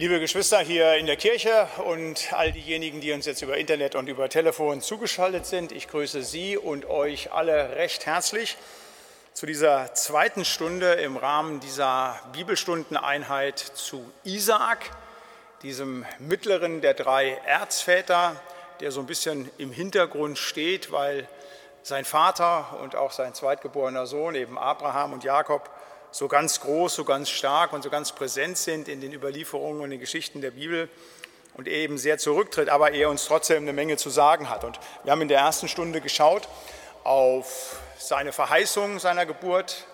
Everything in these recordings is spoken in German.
Liebe Geschwister hier in der Kirche und all diejenigen, die uns jetzt über Internet und über Telefon zugeschaltet sind, ich grüße Sie und euch alle recht herzlich zu dieser zweiten Stunde im Rahmen dieser Bibelstundeneinheit zu Isaak, diesem mittleren der drei Erzväter, der so ein bisschen im Hintergrund steht, weil sein Vater und auch sein zweitgeborener Sohn, eben Abraham und Jakob, so ganz groß, so ganz stark und so ganz präsent sind in den Überlieferungen und den Geschichten der Bibel und er eben sehr zurücktritt, aber er uns trotzdem eine Menge zu sagen hat. Und wir haben in der ersten Stunde geschaut auf seine Verheißung seiner Geburt,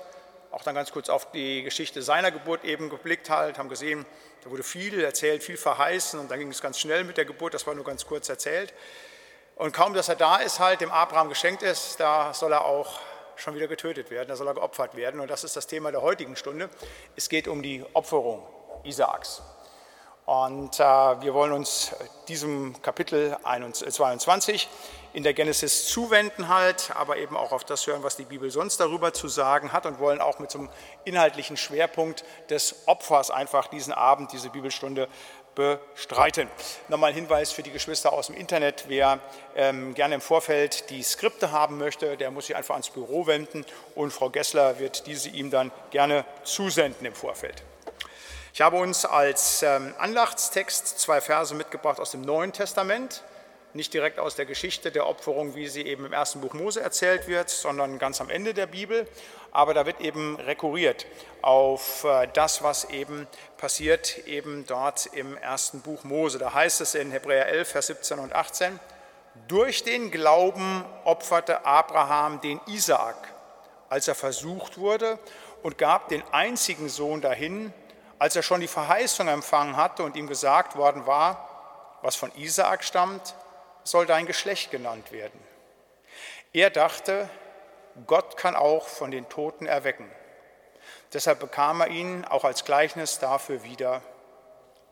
auch dann ganz kurz auf die Geschichte seiner Geburt eben geblickt halt, haben gesehen, da wurde viel erzählt, viel verheißen und dann ging es ganz schnell mit der Geburt, das war nur ganz kurz erzählt. Und kaum, dass er da ist, halt dem Abraham geschenkt ist, da soll er auch schon wieder getötet werden, da soll er geopfert werden. Und das ist das Thema der heutigen Stunde. Es geht um die Opferung Isaaks. Und äh, wir wollen uns diesem Kapitel 22 in der Genesis zuwenden halt, aber eben auch auf das hören, was die Bibel sonst darüber zu sagen hat und wollen auch mit so einem inhaltlichen Schwerpunkt des Opfers einfach diesen Abend, diese Bibelstunde bestreiten. Nochmal ein Hinweis für die Geschwister aus dem Internet, wer ähm, gerne im Vorfeld die Skripte haben möchte, der muss sich einfach ans Büro wenden und Frau Gessler wird diese ihm dann gerne zusenden im Vorfeld. Ich habe uns als ähm, Andachtstext zwei Verse mitgebracht aus dem Neuen Testament nicht direkt aus der Geschichte der Opferung, wie sie eben im ersten Buch Mose erzählt wird, sondern ganz am Ende der Bibel. Aber da wird eben rekurriert auf äh, das, was eben passiert, eben dort im ersten Buch Mose. Da heißt es in Hebräer 11, Vers 17 und 18, durch den Glauben opferte Abraham den Isaak, als er versucht wurde, und gab den einzigen Sohn dahin, als er schon die Verheißung empfangen hatte und ihm gesagt worden war, was von Isaak stammt, soll dein Geschlecht genannt werden. Er dachte, Gott kann auch von den Toten erwecken. Deshalb bekam er ihn auch als Gleichnis dafür wieder.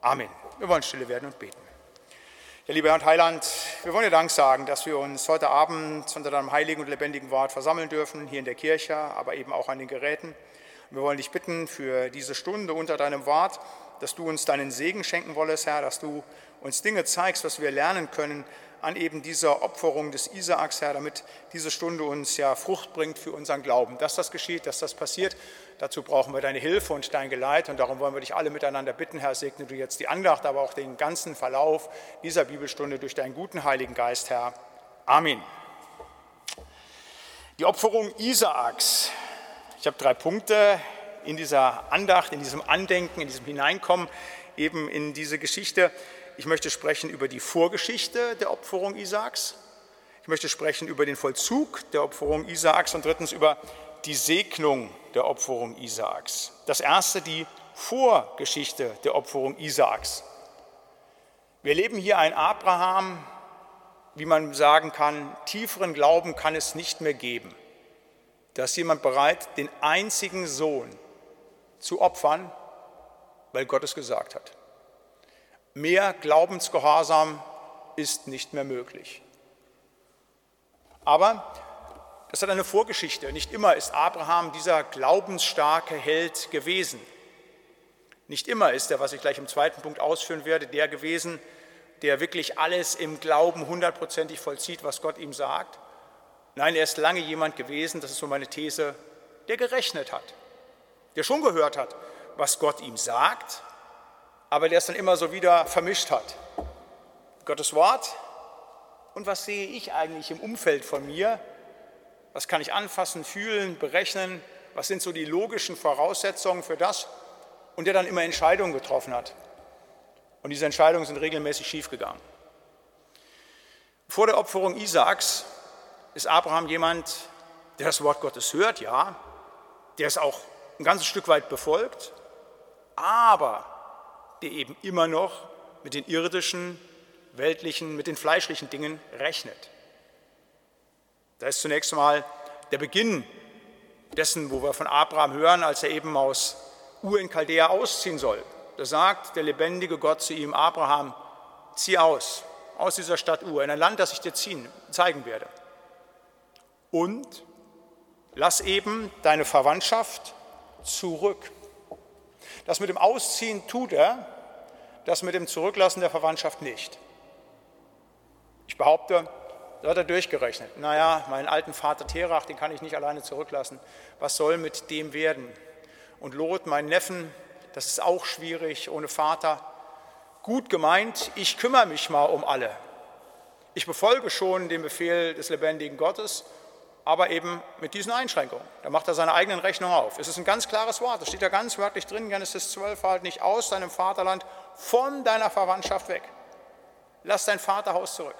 Amen. Wir wollen stille werden und beten. Ja, lieber Herr und Heiland, wir wollen dir Dank sagen, dass wir uns heute Abend unter deinem heiligen und lebendigen Wort versammeln dürfen, hier in der Kirche, aber eben auch an den Geräten. wir wollen dich bitten für diese Stunde unter deinem Wort, dass du uns deinen Segen schenken wollest, Herr, dass du uns Dinge zeigst, was wir lernen können an eben dieser Opferung des Isaaks, Herr, damit diese Stunde uns ja Frucht bringt für unseren Glauben. Dass das geschieht, dass das passiert, dazu brauchen wir deine Hilfe und dein Geleit und darum wollen wir dich alle miteinander bitten, Herr, segne du jetzt die Andacht, aber auch den ganzen Verlauf dieser Bibelstunde durch deinen guten Heiligen Geist, Herr. Amen. Die Opferung Isaaks. Ich habe drei Punkte in dieser Andacht, in diesem Andenken, in diesem Hineinkommen eben in diese Geschichte. Ich möchte sprechen über die Vorgeschichte der Opferung Isaaks. Ich möchte sprechen über den Vollzug der Opferung Isaaks und drittens über die Segnung der Opferung Isaaks. Das erste, die Vorgeschichte der Opferung Isaaks. Wir leben hier ein Abraham, wie man sagen kann, tieferen Glauben kann es nicht mehr geben. Da ist jemand bereit, den einzigen Sohn zu opfern, weil Gott es gesagt hat. Mehr Glaubensgehorsam ist nicht mehr möglich. Aber das hat eine Vorgeschichte. Nicht immer ist Abraham dieser glaubensstarke Held gewesen. Nicht immer ist er, was ich gleich im zweiten Punkt ausführen werde, der gewesen, der wirklich alles im Glauben hundertprozentig vollzieht, was Gott ihm sagt. Nein, er ist lange jemand gewesen, das ist so meine These, der gerechnet hat, der schon gehört hat, was Gott ihm sagt, aber der es dann immer so wieder vermischt hat. Gottes Wort und was sehe ich eigentlich im Umfeld von mir? Was kann ich anfassen, fühlen, berechnen? Was sind so die logischen Voraussetzungen für das? Und der dann immer Entscheidungen getroffen hat. Und diese Entscheidungen sind regelmäßig schiefgegangen. Vor der Opferung Isaaks ist Abraham jemand, der das Wort Gottes hört, ja, der es auch ein ganzes Stück weit befolgt, aber der eben immer noch mit den irdischen, weltlichen, mit den fleischlichen Dingen rechnet. Da ist zunächst einmal der Beginn dessen, wo wir von Abraham hören, als er eben aus Ur in Chaldea ausziehen soll. Da sagt der lebendige Gott zu ihm, Abraham, zieh aus, aus dieser Stadt Ur, in ein Land, das ich dir ziehen, zeigen werde. Und lass eben deine Verwandtschaft zurück. Das mit dem Ausziehen tut er, das mit dem Zurücklassen der Verwandtschaft nicht. Ich behaupte, da hat er durchgerechnet. Naja, meinen alten Vater Terach, den kann ich nicht alleine zurücklassen. Was soll mit dem werden? Und Lot, meinen Neffen, das ist auch schwierig ohne Vater. Gut gemeint, ich kümmere mich mal um alle. Ich befolge schon den Befehl des lebendigen Gottes, aber eben mit diesen Einschränkungen. Da macht er seine eigenen Rechnungen auf. Es ist ein ganz klares Wort, das steht da ganz wörtlich drin, Genesis 12, halt nicht aus deinem Vaterland, von deiner Verwandtschaft weg. Lass dein Vaterhaus zurück.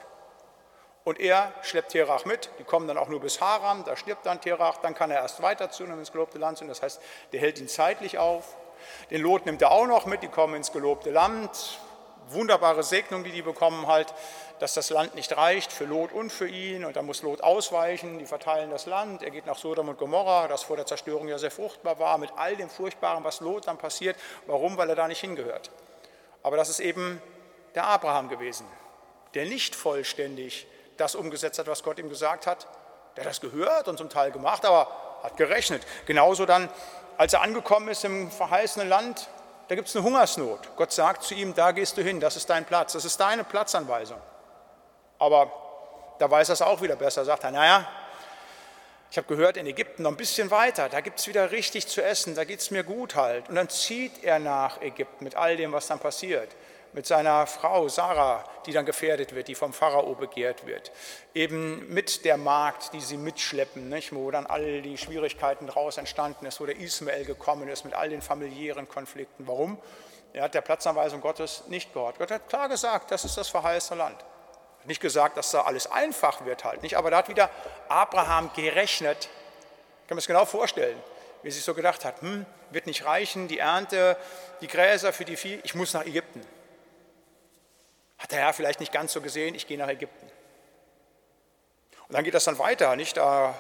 Und er schleppt Terach mit, die kommen dann auch nur bis Haram, da stirbt dann Terach, dann kann er erst weiterziehen ins gelobte Land ziehen, das heißt, der hält ihn zeitlich auf. Den Lot nimmt er auch noch mit, die kommen ins gelobte Land. Wunderbare Segnung, die die bekommen halt, dass das Land nicht reicht für Lot und für ihn und dann muss Lot ausweichen, die verteilen das Land, er geht nach Sodom und Gomorra, das vor der Zerstörung ja sehr fruchtbar war, mit all dem Furchtbaren, was Lot dann passiert. Warum? Weil er da nicht hingehört. Aber das ist eben der Abraham gewesen, der nicht vollständig das umgesetzt hat, was Gott ihm gesagt hat. Der hat das gehört und zum Teil gemacht, aber hat gerechnet. Genauso dann, als er angekommen ist im verheißenen Land, da gibt es eine Hungersnot. Gott sagt zu ihm, da gehst du hin, das ist dein Platz, das ist deine Platzanweisung. Aber da weiß er es auch wieder besser, sagt er, naja, ich habe gehört, in Ägypten noch ein bisschen weiter, da gibt es wieder richtig zu essen, da geht es mir gut halt. Und dann zieht er nach Ägypten mit all dem, was dann passiert mit seiner Frau Sarah, die dann gefährdet wird, die vom Pharao begehrt wird. Eben mit der Magd, die sie mitschleppen, nicht? wo dann all die Schwierigkeiten daraus entstanden ist, wo der Ismael gekommen ist mit all den familiären Konflikten. Warum? Er hat der Platzanweisung Gottes nicht gehört. Gott hat klar gesagt, das ist das verheißene Land. Nicht gesagt, dass da alles einfach wird halt, nicht, aber da hat wieder Abraham gerechnet. Ich kann mir das genau vorstellen, wie er sich so gedacht hat, hm, wird nicht reichen, die Ernte, die Gräser für die Vieh, ich muss nach Ägypten. Hat der Herr vielleicht nicht ganz so gesehen, ich gehe nach Ägypten. Und dann geht das dann weiter, nicht? Da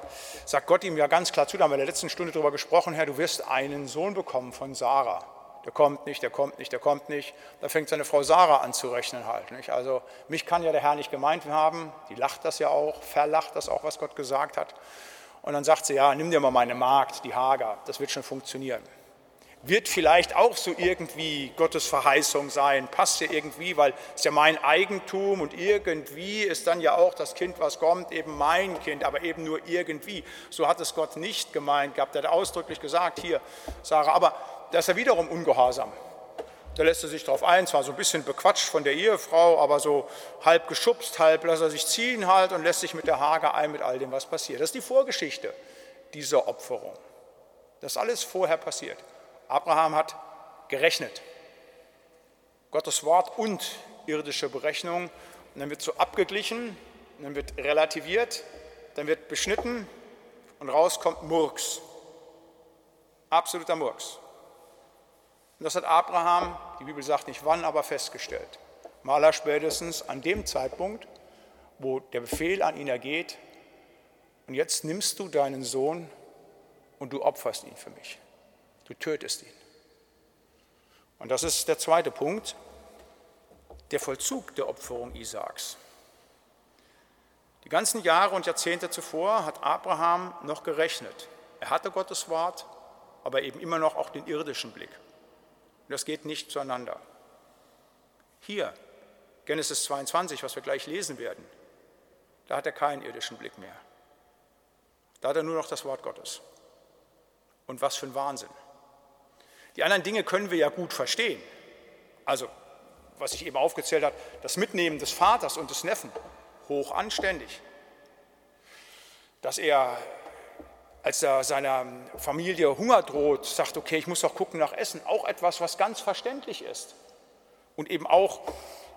sagt Gott ihm ja ganz klar zu, da haben wir in der letzten Stunde darüber gesprochen, Herr, du wirst einen Sohn bekommen von Sarah. Der kommt nicht, der kommt nicht, der kommt nicht. Da fängt seine Frau Sarah an zu rechnen halt. Nicht? Also mich kann ja der Herr nicht gemeint haben. Die lacht das ja auch, verlacht das auch, was Gott gesagt hat. Und dann sagt sie, ja, nimm dir mal meine Magd, die Hager, das wird schon funktionieren wird vielleicht auch so irgendwie Gottes Verheißung sein, passt ja irgendwie, weil es ja mein Eigentum und irgendwie ist dann ja auch das Kind, was kommt, eben mein Kind, aber eben nur irgendwie. So hat es Gott nicht gemeint gehabt, er hat ausdrücklich gesagt, hier, Sarah, aber da ist er wiederum ungehorsam. Da lässt er sich darauf ein, zwar so ein bisschen bequatscht von der Ehefrau, aber so halb geschubst, halb lässt er sich ziehen halt und lässt sich mit der Hager ein mit all dem, was passiert. Das ist die Vorgeschichte dieser Opferung. Das ist alles vorher passiert. Abraham hat gerechnet. Gottes Wort und irdische Berechnung. Und dann wird so abgeglichen, dann wird relativiert, dann wird beschnitten und raus kommt Murks. Absoluter Murks. Und das hat Abraham, die Bibel sagt nicht wann, aber festgestellt. Maler spätestens an dem Zeitpunkt, wo der Befehl an ihn ergeht, und jetzt nimmst du deinen Sohn und du opferst ihn für mich. Du tötest ihn. Und das ist der zweite Punkt, der Vollzug der Opferung Isaaks. Die ganzen Jahre und Jahrzehnte zuvor hat Abraham noch gerechnet. Er hatte Gottes Wort, aber eben immer noch auch den irdischen Blick. Und das geht nicht zueinander. Hier, Genesis 22, was wir gleich lesen werden, da hat er keinen irdischen Blick mehr. Da hat er nur noch das Wort Gottes. Und was für ein Wahnsinn. Die anderen Dinge können wir ja gut verstehen. Also, was ich eben aufgezählt habe, das Mitnehmen des Vaters und des Neffen, hoch anständig. Dass er, als er seiner Familie Hunger droht, sagt, okay, ich muss doch gucken nach Essen, auch etwas, was ganz verständlich ist. Und eben auch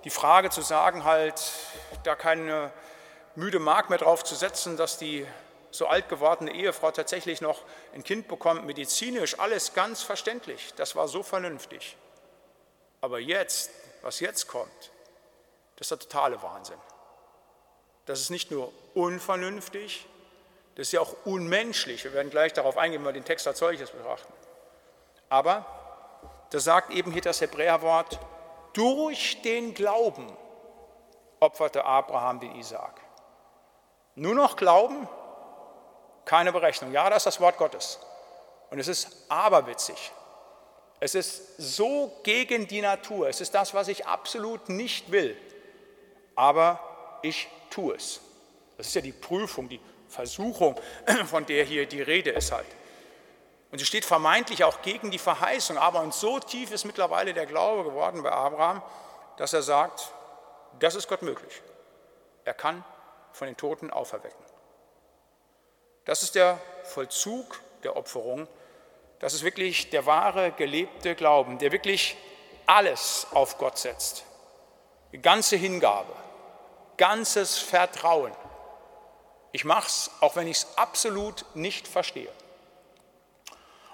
die Frage zu sagen, halt, da keine müde Mark mehr drauf zu setzen, dass die so alt gewordene Ehefrau tatsächlich noch ein Kind bekommt, medizinisch, alles ganz verständlich. Das war so vernünftig. Aber jetzt, was jetzt kommt, das ist der totale Wahnsinn. Das ist nicht nur unvernünftig, das ist ja auch unmenschlich. Wir werden gleich darauf eingehen, wenn wir den Text als solches betrachten. Aber da sagt eben hier das Hebräerwort, durch den Glauben opferte Abraham den Isaak. Nur noch Glauben keine Berechnung. Ja, das ist das Wort Gottes. Und es ist aberwitzig. Es ist so gegen die Natur. Es ist das, was ich absolut nicht will. Aber ich tue es. Das ist ja die Prüfung, die Versuchung, von der hier die Rede ist halt. Und sie steht vermeintlich auch gegen die Verheißung, aber und so tief ist mittlerweile der Glaube geworden bei Abraham, dass er sagt, das ist Gott möglich. Er kann von den Toten auferwecken. Das ist der Vollzug der Opferung. Das ist wirklich der wahre, gelebte Glauben, der wirklich alles auf Gott setzt. Die ganze Hingabe, ganzes Vertrauen. Ich mache es, auch wenn ich es absolut nicht verstehe.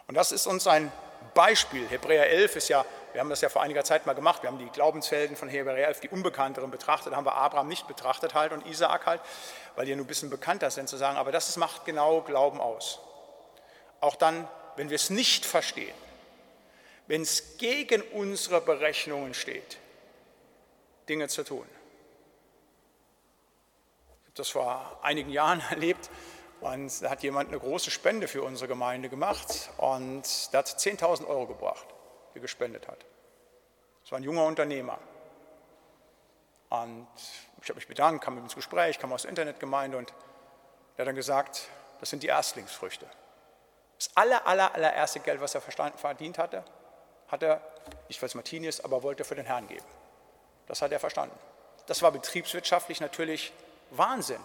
Und das ist uns ein Beispiel. Hebräer 11 ist ja, wir haben das ja vor einiger Zeit mal gemacht, wir haben die Glaubensfelden von Hebräer 11, die unbekannteren betrachtet, haben wir Abraham nicht betrachtet halt und Isaak halt, weil die ja nur ein bisschen bekannter sind zu sagen, aber das macht genau Glauben aus. Auch dann, wenn wir es nicht verstehen, wenn es gegen unsere Berechnungen steht, Dinge zu tun. Ich habe das vor einigen Jahren erlebt, und da hat jemand eine große Spende für unsere Gemeinde gemacht und der hat 10.000 Euro gebracht, die er gespendet hat. Das war ein junger Unternehmer. Und ich habe mich bedankt, kam mit ins Gespräch, kam aus der Internetgemeinde und er hat dann gesagt, das sind die Erstlingsfrüchte. Das aller, aller, allererste Geld, was er verdient hatte, hat er, nicht weil es Martini ist, aber wollte er für den Herrn geben. Das hat er verstanden. Das war betriebswirtschaftlich natürlich Wahnsinn.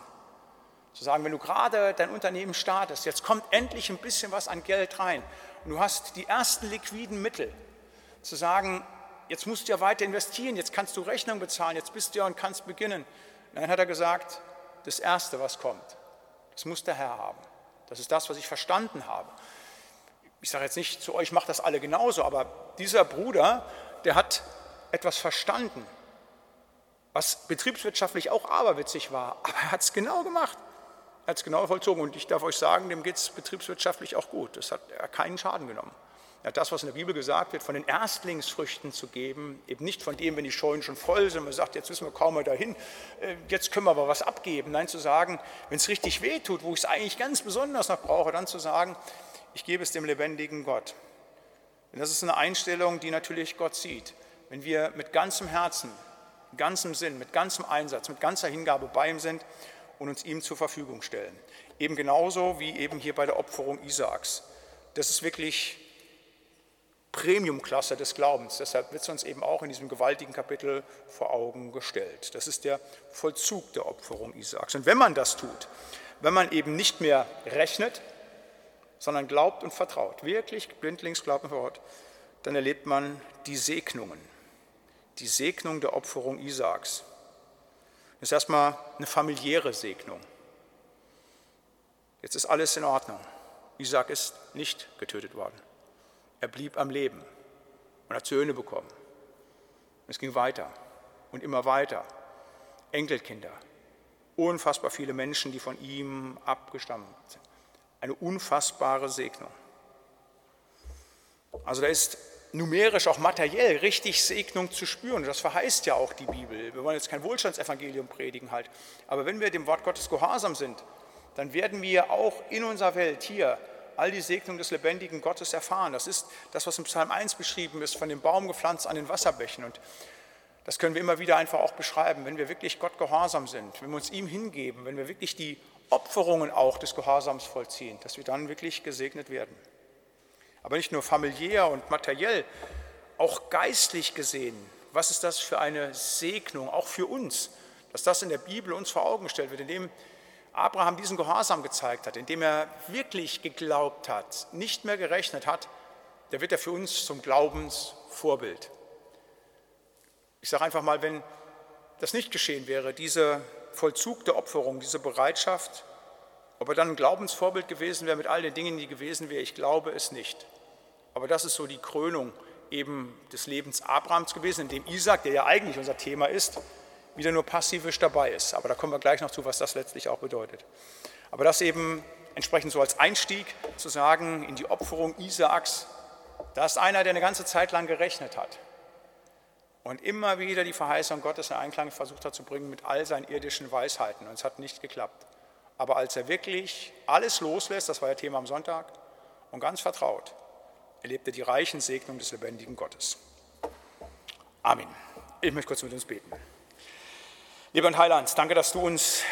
Zu sagen, wenn du gerade dein Unternehmen startest, jetzt kommt endlich ein bisschen was an Geld rein und du hast die ersten liquiden Mittel, zu sagen, jetzt musst du ja weiter investieren, jetzt kannst du Rechnung bezahlen, jetzt bist du ja und kannst beginnen. Dann hat er gesagt, das Erste, was kommt, das muss der Herr haben. Das ist das, was ich verstanden habe. Ich sage jetzt nicht zu euch, macht das alle genauso, aber dieser Bruder, der hat etwas verstanden, was betriebswirtschaftlich auch aberwitzig war, aber er hat es genau gemacht als genau vollzogen. Und ich darf euch sagen, dem geht es betriebswirtschaftlich auch gut. Das hat er keinen Schaden genommen. Hat das, was in der Bibel gesagt wird, von den Erstlingsfrüchten zu geben, eben nicht von dem, wenn die Scheunen schon voll sind, man sagt, jetzt müssen wir kaum mehr dahin, äh, jetzt können wir aber was abgeben. Nein, zu sagen, wenn es richtig weh tut, wo ich es eigentlich ganz besonders noch brauche, dann zu sagen, ich gebe es dem lebendigen Gott. Denn das ist eine Einstellung, die natürlich Gott sieht. Wenn wir mit ganzem Herzen, ganzem Sinn, mit ganzem Einsatz, mit ganzer Hingabe bei ihm sind und uns ihm zur Verfügung stellen. Eben genauso wie eben hier bei der Opferung Isaaks. Das ist wirklich Premiumklasse des Glaubens. Deshalb wird es uns eben auch in diesem gewaltigen Kapitel vor Augen gestellt. Das ist der Vollzug der Opferung Isaaks. Und wenn man das tut, wenn man eben nicht mehr rechnet, sondern glaubt und vertraut, wirklich blindlings glaubt und vertraut, dann erlebt man die Segnungen, die Segnung der Opferung Isaaks. Das ist erstmal eine familiäre Segnung. Jetzt ist alles in Ordnung. Isaac ist nicht getötet worden. Er blieb am Leben und hat Söhne bekommen. Es ging weiter und immer weiter. Enkelkinder, unfassbar viele Menschen, die von ihm abgestammt sind. Eine unfassbare Segnung. Also da ist numerisch, auch materiell richtig Segnung zu spüren. Das verheißt ja auch die Bibel. Wir wollen jetzt kein Wohlstandsevangelium predigen halt. Aber wenn wir dem Wort Gottes gehorsam sind, dann werden wir auch in unserer Welt hier all die Segnung des lebendigen Gottes erfahren. Das ist das, was im Psalm 1 beschrieben ist, von dem Baum gepflanzt an den Wasserbächen. Und das können wir immer wieder einfach auch beschreiben, wenn wir wirklich Gott gehorsam sind, wenn wir uns ihm hingeben, wenn wir wirklich die Opferungen auch des Gehorsams vollziehen, dass wir dann wirklich gesegnet werden aber nicht nur familiär und materiell, auch geistlich gesehen. Was ist das für eine Segnung, auch für uns, dass das in der Bibel uns vor Augen gestellt wird, indem Abraham diesen Gehorsam gezeigt hat, indem er wirklich geglaubt hat, nicht mehr gerechnet hat, der wird er für uns zum Glaubensvorbild. Ich sage einfach mal, wenn das nicht geschehen wäre, dieser Vollzug der Opferung, diese Bereitschaft, ob er dann ein Glaubensvorbild gewesen wäre mit all den Dingen, die gewesen wären, ich glaube es nicht. Aber das ist so die Krönung eben des Lebens Abrahams gewesen, in dem Isaac, der ja eigentlich unser Thema ist, wieder nur passivisch dabei ist. Aber da kommen wir gleich noch zu, was das letztlich auch bedeutet. Aber das eben entsprechend so als Einstieg zu sagen in die Opferung Isaaks, da ist einer, der eine ganze Zeit lang gerechnet hat und immer wieder die Verheißung Gottes in Einklang versucht hat zu bringen mit all seinen irdischen Weisheiten. Und es hat nicht geklappt. Aber als er wirklich alles loslässt, das war ja Thema am Sonntag, und ganz vertraut, erlebte die reichen Segnungen des lebendigen Gottes. Amen. Ich möchte kurz mit uns beten. Lieber Heiland, danke, dass du uns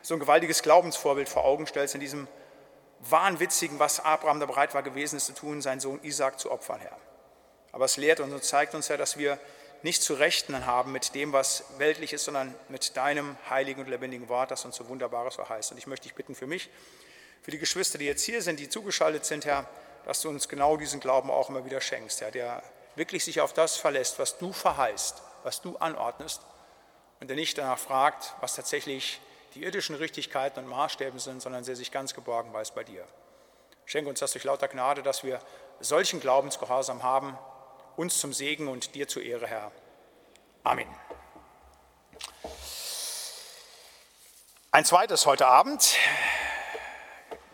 so ein gewaltiges Glaubensvorbild vor Augen stellst in diesem wahnwitzigen, was Abraham da bereit war gewesen ist zu tun, seinen Sohn Isaac zu opfern, Herr. Aber es lehrt uns und zeigt uns ja, dass wir nicht zu rechnen haben mit dem, was weltlich ist, sondern mit deinem heiligen und lebendigen Wort, das uns so Wunderbares verheißt. Und ich möchte dich bitten für mich, für die Geschwister, die jetzt hier sind, die zugeschaltet sind, Herr, dass du uns genau diesen Glauben auch immer wieder schenkst, Herr, der wirklich sich auf das verlässt, was du verheißt, was du anordnest und der nicht danach fragt, was tatsächlich die irdischen Richtigkeiten und Maßstäbe sind, sondern der sich ganz geborgen weiß bei dir. Schenke uns das durch lauter Gnade, dass wir solchen Glaubensgehorsam haben, uns zum Segen und dir zur Ehre, Herr. Amen. Ein zweites heute Abend,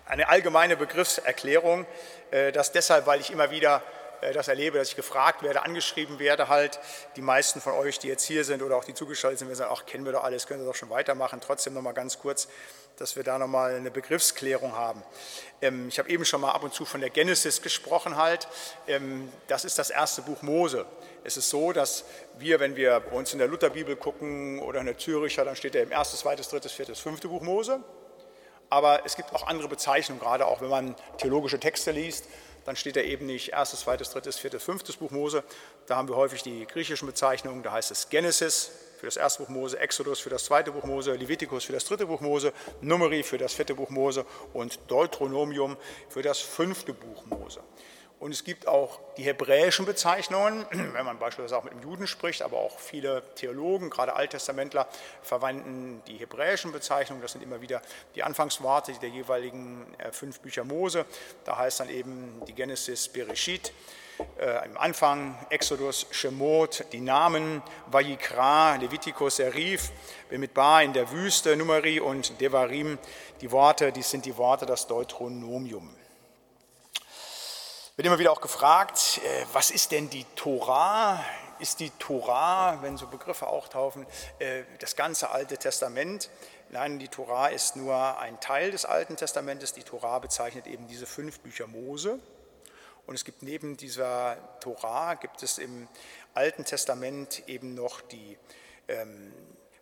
eine allgemeine Begriffserklärung, äh, das deshalb, weil ich immer wieder das erlebe, dass ich gefragt werde, angeschrieben werde halt. Die meisten von euch, die jetzt hier sind oder auch die zugeschaltet sind, wir sagen, ach, kennen wir doch alles, können wir doch schon weitermachen. Trotzdem nochmal ganz kurz, dass wir da nochmal eine Begriffsklärung haben. Ähm, ich habe eben schon mal ab und zu von der Genesis gesprochen halt. Ähm, das ist das erste Buch Mose. Es ist so, dass wir, wenn wir bei uns in der Lutherbibel gucken oder in der Züricher, dann steht ja im erstes, zweites, drittes, viertes, fünfte Buch Mose. Aber es gibt auch andere Bezeichnungen, gerade auch wenn man theologische Texte liest dann steht da eben nicht erstes, zweites, drittes, viertes, fünftes Buch Mose. Da haben wir häufig die griechischen Bezeichnungen. Da heißt es Genesis für das erste Buch Mose, Exodus für das zweite Buch Mose, Leviticus für das dritte Buch Mose, Numeri für das vierte Buch Mose und Deuteronomium für das fünfte Buch Mose. Und es gibt auch die hebräischen Bezeichnungen, wenn man beispielsweise auch mit dem Juden spricht, aber auch viele Theologen, gerade Alttestamentler, verwenden die hebräischen Bezeichnungen. Das sind immer wieder die Anfangsworte der jeweiligen äh, fünf Bücher Mose. Da heißt dann eben die Genesis Bereshit, äh, im Anfang Exodus, Shemot, die Namen, Vayikra, Leviticus, Serif, Bemidbar in der Wüste, Numeri und Devarim, die Worte, dies sind die Worte, das Deuteronomium wird immer wieder auch gefragt, äh, was ist denn die Tora? Ist die Tora, wenn so Begriffe auftauchen, äh, das ganze Alte Testament? Nein, die Tora ist nur ein Teil des Alten Testamentes. Die Tora bezeichnet eben diese fünf Bücher Mose. Und es gibt neben dieser Tora, gibt es im Alten Testament eben noch die ähm,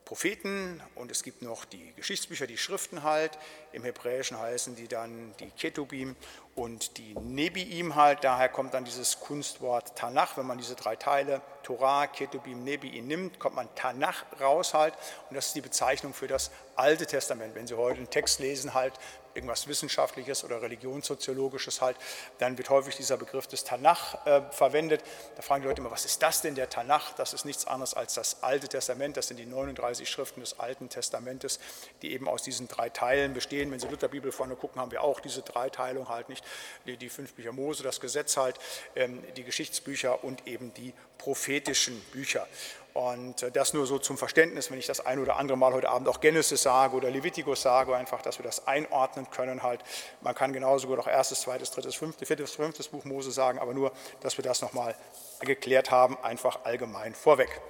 Propheten und es gibt noch die Geschichtsbücher, die Schriften halt. Im Hebräischen heißen die dann die Ketubim und die Nebiim halt. Daher kommt dann dieses Kunstwort Tanach. Wenn man diese drei Teile, Torah, Ketubim, Nebiim nimmt, kommt man Tanach raus halt. Und das ist die Bezeichnung für das Alte Testament. Wenn Sie heute einen Text lesen halt, irgendwas Wissenschaftliches oder Religionssoziologisches halt, dann wird häufig dieser Begriff des Tanach äh, verwendet. Da fragen die Leute immer, was ist das denn der Tanach? Das ist nichts anderes als das Alte Testament. Das sind die 39 Schriften des Alten Testamentes, die eben aus diesen drei Teilen bestehen. Wenn Sie Lutherbibel vorne gucken, haben wir auch diese Dreiteilung halt nicht. Die, die fünf Bücher Mose, das Gesetz halt, ähm, die Geschichtsbücher und eben die prophetischen Bücher. Und äh, das nur so zum Verständnis, wenn ich das ein oder andere Mal heute Abend auch Genesis sage oder Leviticus sage, einfach, dass wir das einordnen können halt. Man kann genauso gut auch erstes, zweites, drittes, fünftes, viertes, fünftes Buch Mose sagen, aber nur, dass wir das nochmal geklärt haben, einfach allgemein vorweg.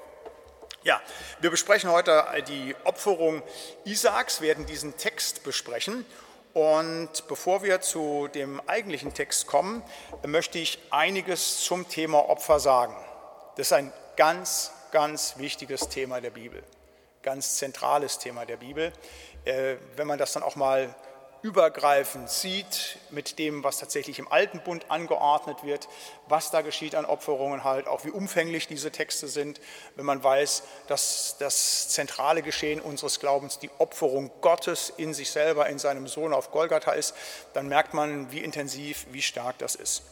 Ja, wir besprechen heute die Opferung Isaaks, werden diesen Text besprechen. Und bevor wir zu dem eigentlichen Text kommen, möchte ich einiges zum Thema Opfer sagen. Das ist ein ganz ganz wichtiges Thema der Bibel, ganz zentrales Thema der Bibel. Äh, wenn man das dann auch mal übergreifend sieht mit dem, was tatsächlich im Alten Bund angeordnet wird, was da geschieht an Opferungen halt, auch wie umfänglich diese Texte sind, wenn man weiß, dass das zentrale Geschehen unseres Glaubens die Opferung Gottes in sich selber, in seinem Sohn auf Golgatha ist, dann merkt man, wie intensiv, wie stark das ist.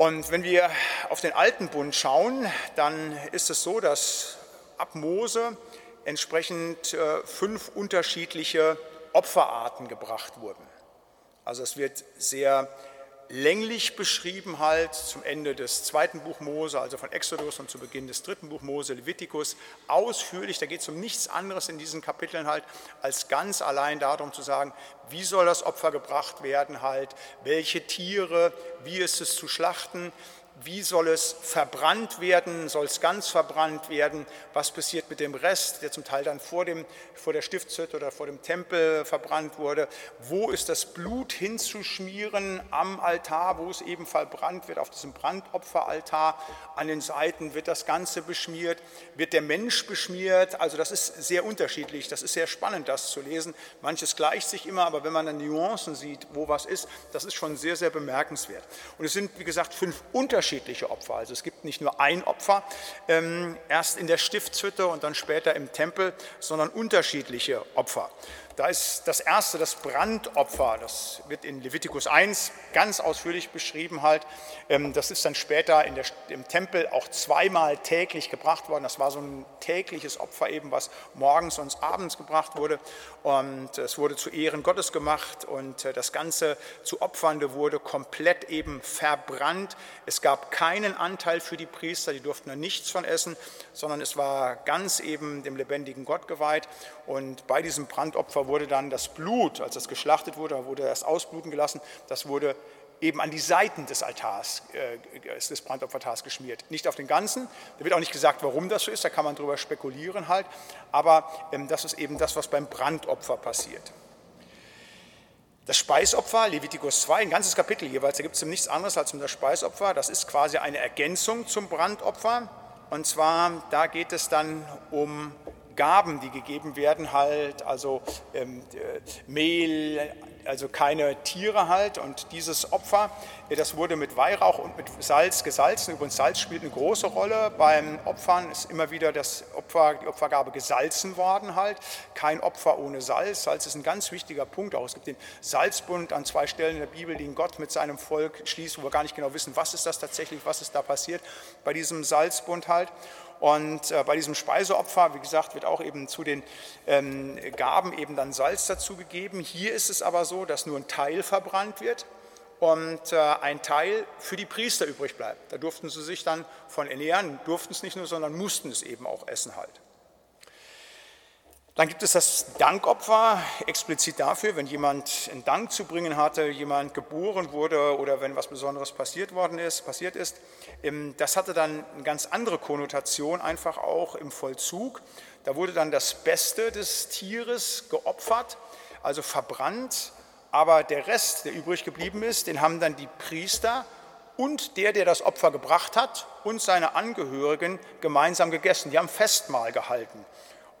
Und wenn wir auf den alten Bund schauen, dann ist es so, dass ab Mose entsprechend äh, fünf unterschiedliche Opferarten gebracht wurden. Also es wird sehr länglich beschrieben halt zum Ende des zweiten Buch Mose, also von Exodus und zu Beginn des dritten Buch Mose, Levitikus, ausführlich. Da geht es um nichts anderes in diesen Kapiteln halt, als ganz allein darum zu sagen, wie soll das Opfer gebracht werden halt, welche Tiere, wie ist es zu schlachten, wie soll es verbrannt werden, soll es ganz verbrannt werden, was passiert mit dem Rest, der zum Teil dann vor, dem, vor der Stiftshütte oder vor dem Tempel verbrannt wurde, wo ist das Blut hinzuschmieren am Altar, wo es eben verbrannt wird, auf diesem Brandopferaltar, an den Seiten wird das Ganze beschmiert, wird der Mensch beschmiert, also das ist sehr unterschiedlich, das ist sehr spannend, das zu lesen, manches gleicht sich immer, aber wenn man dann Nuancen sieht, wo was ist, das ist schon sehr, sehr bemerkenswert. Und es sind, wie gesagt, fünf unterschiedliche unterschiedliche Opfer. Also es gibt nicht nur ein Opfer, ähm, erst in der Stiftshütte und dann später im Tempel, sondern unterschiedliche Opfer. Da ist das erste, das Brandopfer, das wird in Levitikus 1 ganz ausführlich beschrieben halt. Ähm, das ist dann später der, im Tempel auch zweimal täglich gebracht worden. Das war so ein tägliches Opfer eben, was morgens und abends gebracht wurde. Und es wurde zu Ehren Gottes gemacht und äh, das Ganze zu Opfernde wurde komplett eben verbrannt. Es gab keinen Anteil für die Priester, die durften da nichts von essen, sondern es war ganz eben dem lebendigen Gott geweiht. Und bei diesem Brandopfer wurde dann das Blut, als es geschlachtet wurde, wurde das ausbluten gelassen, das wurde eben an die Seiten des Altars, äh, des Brandopfertars geschmiert. Nicht auf den ganzen, da wird auch nicht gesagt, warum das so ist, da kann man drüber spekulieren halt, aber ähm, das ist eben das, was beim Brandopfer passiert. Das Speisopfer, Levitikus 2, ein ganzes Kapitel jeweils, da gibt es nichts anderes als um das Speisopfer, das ist quasi eine Ergänzung zum Brandopfer. Und zwar, da geht es dann um Gaben, die gegeben werden, halt, also ähm, äh, Mehl, also keine Tiere halt. Und dieses Opfer, äh, das wurde mit Weihrauch und mit Salz gesalzen. Übrigens, Salz spielt eine große Rolle beim Opfern. Ist immer wieder das Opfer, die Opfergabe gesalzen worden halt. Kein Opfer ohne Salz. Salz ist ein ganz wichtiger Punkt auch. Es gibt den Salzbund an zwei Stellen in der Bibel, den Gott mit seinem Volk schließt, wo wir gar nicht genau wissen, was ist das tatsächlich, was ist da passiert bei diesem Salzbund halt. Und äh, bei diesem Speiseopfer, wie gesagt, wird auch eben zu den ähm, Gaben eben dann Salz dazugegeben. Hier ist es aber so, dass nur ein Teil verbrannt wird und äh, ein Teil für die Priester übrig bleibt. Da durften sie sich dann von ernähren, durften es nicht nur, sondern mussten es eben auch essen halt. Dann gibt es das Dankopfer, explizit dafür, wenn jemand einen Dank zu bringen hatte, jemand geboren wurde oder wenn was Besonderes passiert worden ist, passiert ist. Ähm, das hatte dann eine ganz andere Konnotation einfach auch im Vollzug. Da wurde dann das Beste des Tieres geopfert, also verbrannt, aber der Rest, der übrig geblieben ist, den haben dann die Priester und der, der das Opfer gebracht hat und seine Angehörigen gemeinsam gegessen. Die haben Festmahl gehalten.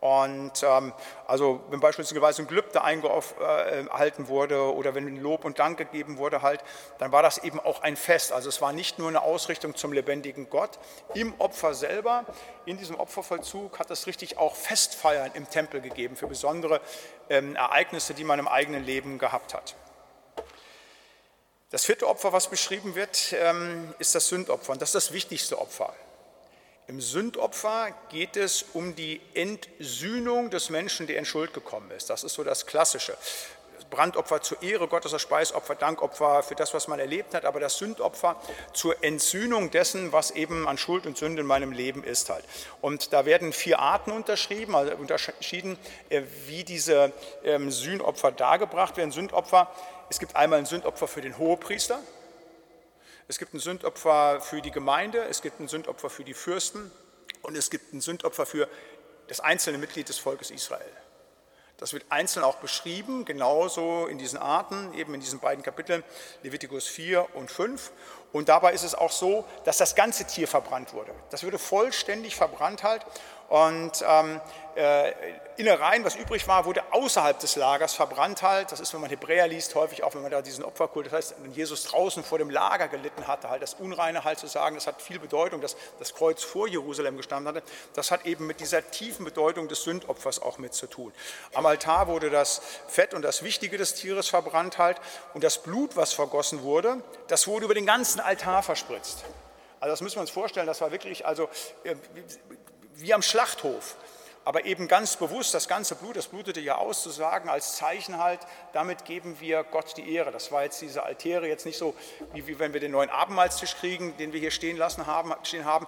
Und ähm, also wenn beispielsweise ein Gelübde eingehalten wurde oder wenn Lob und Dank gegeben wurde halt, dann war das eben auch ein Fest. Also es war nicht nur eine Ausrichtung zum lebendigen Gott. Im Opfer selber, in diesem Opfervollzug hat es richtig auch Festfeiern im Tempel gegeben für besondere ähm, Ereignisse, die man im eigenen Leben gehabt hat. Das vierte Opfer, was beschrieben wird, ähm, ist das Sündopfer und das ist das wichtigste Opfer. Im Sündopfer geht es um die Entsühnung des Menschen, der in Schuld gekommen ist. Das ist so das Klassische. Brandopfer zur Ehre Gottes, das Speisopfer, Dankopfer für das, was man erlebt hat, aber das Sündopfer zur Entsühnung dessen, was eben an Schuld und Sünde in meinem Leben ist halt. Und da werden vier Arten unterschrieben, also unterschieden, äh, wie diese ähm, Sühnopfer dargebracht werden. Sündopfer, es gibt einmal ein Sündopfer für den Hohepriester, es gibt ein Sündopfer für die Gemeinde, es gibt ein Sündopfer für die Fürsten und es gibt ein Sündopfer für das einzelne Mitglied des Volkes Israel. Das wird einzeln auch beschrieben, genauso in diesen Arten, eben in diesen beiden Kapiteln, Levitikus 4 und 5. Und dabei ist es auch so, dass das ganze Tier verbrannt wurde. Das würde vollständig verbrannt halt. Und ähm, äh, Innereien, was übrig war, wurde außerhalb des Lagers verbrannt halt. Das ist, wenn man Hebräer liest, häufig auch, wenn man da diesen Opferkult, das heißt, wenn Jesus draußen vor dem Lager gelitten hatte, halt das Unreine halt zu sagen, das hat viel Bedeutung, dass das Kreuz vor Jerusalem gestanden hatte. Das hat eben mit dieser tiefen Bedeutung des Sündopfers auch mit zu tun. Am Altar wurde das Fett und das Wichtige des Tieres verbrannt halt. Und das Blut, was vergossen wurde, das wurde über den ganzen Altar verspritzt. Also das müssen wir uns vorstellen, das war wirklich also äh, wie am Schlachthof. Aber eben ganz bewusst, das ganze Blut, das blutete ja aus, zu sagen, als Zeichen halt, damit geben wir Gott die Ehre. Das war jetzt diese Altäre jetzt nicht so, wie, wie wenn wir den neuen Abendmahlstisch kriegen, den wir hier stehen lassen haben, stehen haben,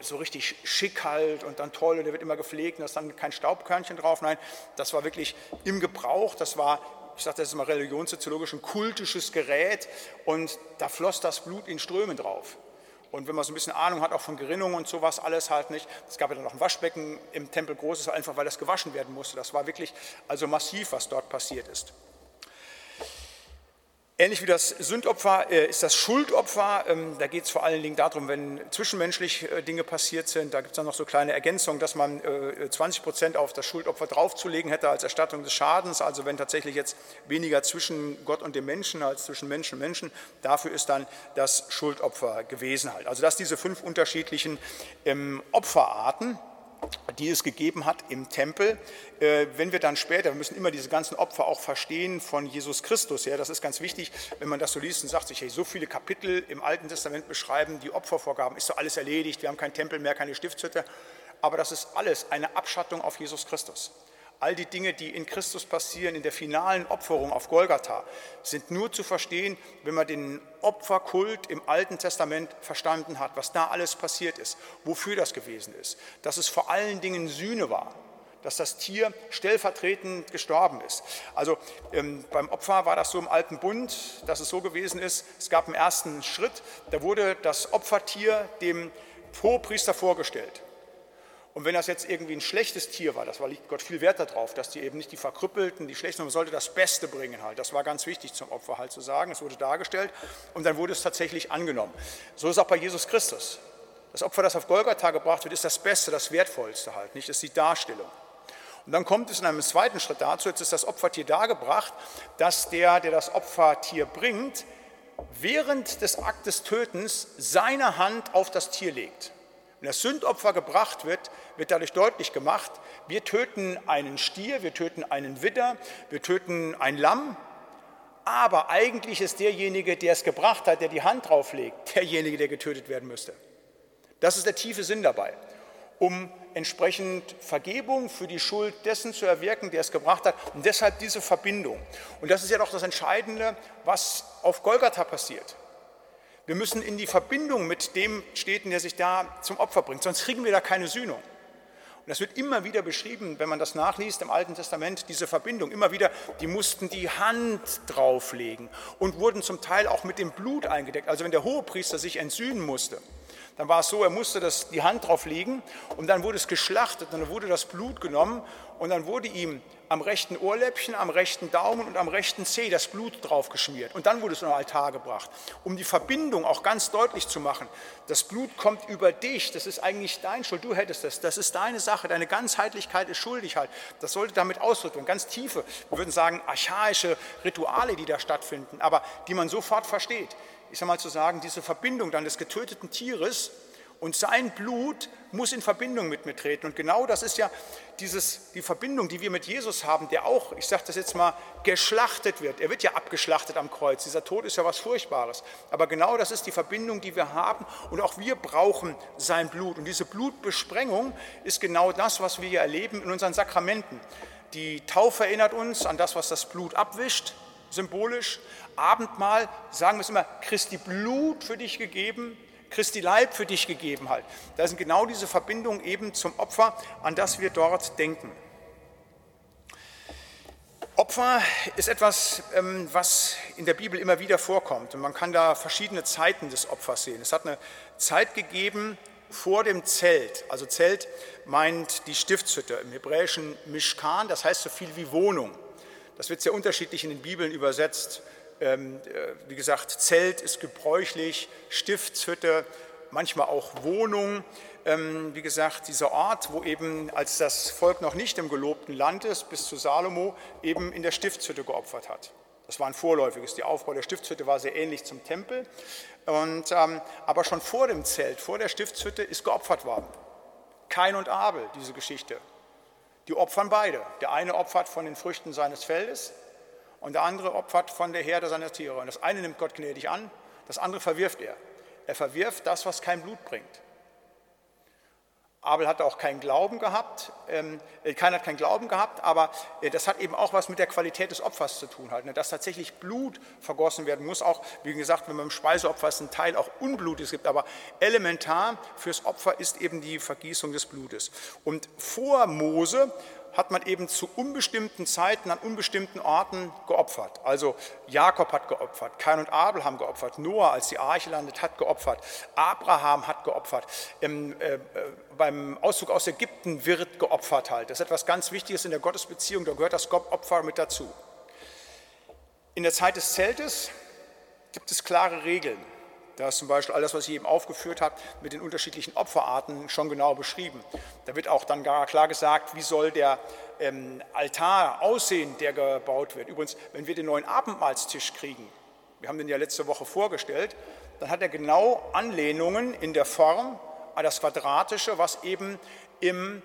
so richtig schick halt und dann toll und der wird immer gepflegt und da ist dann kein Staubkörnchen drauf. Nein, das war wirklich im Gebrauch, das war ich sage das ist immer religionssoziologisch, ein kultisches Gerät und da floss das Blut in Strömen drauf. Und wenn man so ein bisschen Ahnung hat, auch von Gerinnung und sowas, alles halt nicht. Es gab ja dann noch ein Waschbecken im Tempel großes, einfach weil das gewaschen werden musste. Das war wirklich also massiv, was dort passiert ist. Ähnlich wie das Sündopfer äh, ist das Schuldopfer. Ähm, da geht es vor allen Dingen darum, wenn zwischenmenschlich äh, Dinge passiert sind. Da gibt es dann noch so kleine Ergänzungen, dass man äh, 20 Prozent auf das Schuldopfer draufzulegen hätte als Erstattung des Schadens. Also wenn tatsächlich jetzt weniger zwischen Gott und dem Menschen als zwischen Menschen und Menschen, dafür ist dann das Schuldopfer gewesen halt. Also das diese fünf unterschiedlichen ähm, Opferarten die es gegeben hat im Tempel. Äh, wenn wir dann später, wir müssen immer diese ganzen Opfer auch verstehen von Jesus Christus, ja, das ist ganz wichtig, wenn man das so liest und sagt sich, hey, so viele Kapitel im Alten Testament beschreiben die Opfervorgaben, ist so alles erledigt, wir haben keinen Tempel mehr, keine Stiftshütte, aber das ist alles eine Abschattung auf Jesus Christus. All die Dinge, die in Christus passieren, in der finalen Opferung auf Golgatha, sind nur zu verstehen, wenn man den Opferkult im Alten Testament verstanden hat, was da alles passiert ist, wofür das gewesen ist, dass es vor allen Dingen Sühne war, dass das Tier stellvertretend gestorben ist. Also ähm, beim Opfer war das so im Alten Bund, dass es so gewesen ist, es gab einen ersten Schritt, da wurde das Opfertier dem Hohepriester vorgestellt. Und wenn das jetzt irgendwie ein schlechtes Tier war, das war, liegt Gott viel Wert darauf, dass die eben nicht die verkrüppelten, die schlechten, man sollte das Beste bringen halt. Das war ganz wichtig zum Opfer halt zu sagen. Es wurde dargestellt und dann wurde es tatsächlich angenommen. So ist auch bei Jesus Christus. Das Opfer, das auf Golgatha gebracht wird, ist das Beste, das Wertvollste halt, nicht? Das ist die Darstellung. Und dann kommt es in einem zweiten Schritt dazu, jetzt ist das Opfertier dargebracht, dass der, der das Opfertier bringt, während des Aktes Tötens seine Hand auf das Tier legt. Wenn das Sündopfer gebracht wird, wird dadurch deutlich gemacht, wir töten einen Stier, wir töten einen Widder, wir töten ein Lamm, aber eigentlich ist derjenige, der es gebracht hat, der die Hand drauflegt, derjenige, der getötet werden müsste. Das ist der tiefe Sinn dabei, um entsprechend Vergebung für die Schuld dessen zu erwirken, der es gebracht hat. Und deshalb diese Verbindung. Und das ist ja doch das Entscheidende, was auf Golgatha passiert. Wir müssen in die Verbindung mit dem stehen, der sich da zum Opfer bringt, sonst kriegen wir da keine Sühnung. Und das wird immer wieder beschrieben, wenn man das nachliest im Alten Testament, diese Verbindung. Immer wieder, die mussten die Hand drauflegen und wurden zum Teil auch mit dem Blut eingedeckt. Also wenn der Hohepriester sich entsühnen musste, dann war es so, er musste das, die Hand drauf legen und dann wurde es geschlachtet dann wurde das Blut genommen und dann wurde ihm am rechten Ohrläppchen, am rechten Daumen und am rechten Zeh das Blut drauf geschmiert. Und dann wurde es in den Altar gebracht, um die Verbindung auch ganz deutlich zu machen. Das Blut kommt über dich, das ist eigentlich dein Schuld, du hättest das, das ist deine Sache, deine Ganzheitlichkeit ist schuldig halt. Das sollte damit ausdrücken, ganz tiefe, wir würden sagen archaische Rituale, die da stattfinden, aber die man sofort versteht ich sage mal zu sagen, diese Verbindung dann des getöteten Tieres und sein Blut muss in Verbindung mit mir treten. Und genau das ist ja dieses, die Verbindung, die wir mit Jesus haben, der auch, ich sage das jetzt mal, geschlachtet wird. Er wird ja abgeschlachtet am Kreuz. Dieser Tod ist ja was Furchtbares. Aber genau das ist die Verbindung, die wir haben. Und auch wir brauchen sein Blut. Und diese Blutbesprengung ist genau das, was wir hier erleben in unseren Sakramenten. Die Taufe erinnert uns an das, was das Blut abwischt symbolisch. Abendmahl, sagen wir es immer, Christi Blut für dich gegeben, Christi Leib für dich gegeben halt. Da sind genau diese Verbindungen eben zum Opfer, an das wir dort denken. Opfer ist etwas, ähm, was in der Bibel immer wieder vorkommt und man kann da verschiedene Zeiten des Opfers sehen. Es hat eine Zeit gegeben vor dem Zelt, also Zelt meint die Stiftshütte, im hebräischen Mishkan, das heißt so viel wie Wohnung. Das wird sehr unterschiedlich in den Bibeln übersetzt. Ähm, äh, wie gesagt, Zelt ist gebräuchlich, Stiftshütte, manchmal auch Wohnung. Ähm, wie gesagt, dieser Ort, wo eben, als das Volk noch nicht im gelobten Land ist, bis zu Salomo, eben in der Stiftshütte geopfert hat. Das war ein vorläufiges. Der Aufbau der Stiftshütte war sehr ähnlich zum Tempel. Und, ähm, aber schon vor dem Zelt, vor der Stiftshütte ist geopfert worden. Kain und Abel, diese Geschichte. Die opfern beide. Der eine opfert von den Früchten seines Feldes und der andere opfert von der Herde seiner Tiere. Und das eine nimmt Gott gnädig an, das andere verwirft er. Er verwirft das, was kein Blut bringt. Abel hat auch keinen Glauben gehabt, ähm, äh, keiner hat keinen Glauben gehabt, aber äh, das hat eben auch was mit der Qualität des Opfers zu tun, halt, ne? dass tatsächlich Blut vergossen werden muss, auch wie gesagt, wenn man im Speiseopfer ist, ein Teil auch Unblutes gibt, aber elementar fürs Opfer ist eben die Vergießung des Blutes. Und vor Mose hat man eben zu unbestimmten Zeiten an unbestimmten Orten geopfert. Also Jakob hat geopfert, Kain und Abel haben geopfert, Noah, als die Arche landet, hat geopfert, Abraham hat geopfert, ähm, äh, beim Auszug aus Ägypten wird geopfert halt. Das ist etwas ganz Wichtiges in der Gottesbeziehung, da gehört das Opfer mit dazu. In der Zeit des Zeltes gibt es klare Regeln. Da ist zum Beispiel alles, was ich eben aufgeführt habe, mit den unterschiedlichen Opferarten schon genau beschrieben. Da wird auch dann gar klar gesagt, wie soll der ähm, Altar aussehen, der gebaut wird. Übrigens, wenn wir den neuen Abendmahlstisch kriegen, wir haben den ja letzte Woche vorgestellt, dann hat er genau Anlehnungen in der Form an das Quadratische, was eben im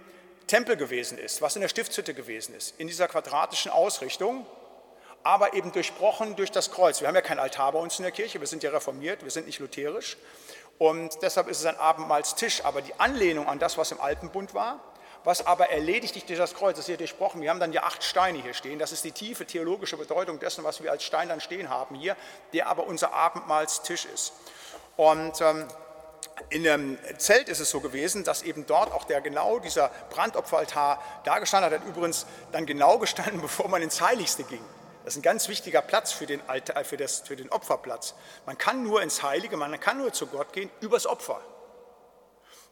Tempel gewesen ist, was in der Stiftshütte gewesen ist. In dieser quadratischen Ausrichtung aber eben durchbrochen durch das Kreuz. Wir haben ja kein Altar bei uns in der Kirche, wir sind ja reformiert, wir sind nicht lutherisch. Und deshalb ist es ein Abendmahlstisch. Aber die Anlehnung an das, was im Alpenbund war, was aber erledigt dich durch das Kreuz, das ist hier durchbrochen. Wir haben dann ja acht Steine hier stehen. Das ist die tiefe theologische Bedeutung dessen, was wir als Stein dann stehen haben hier, der aber unser Abendmahlstisch ist. Und ähm, in dem Zelt ist es so gewesen, dass eben dort auch der genau dieser Brandopferaltar dargestanden hat. Er hat übrigens dann genau gestanden, bevor man ins Heiligste ging. Das ist ein ganz wichtiger Platz für den, Altar, für, das, für den Opferplatz. Man kann nur ins Heilige, man kann nur zu Gott gehen übers Opfer.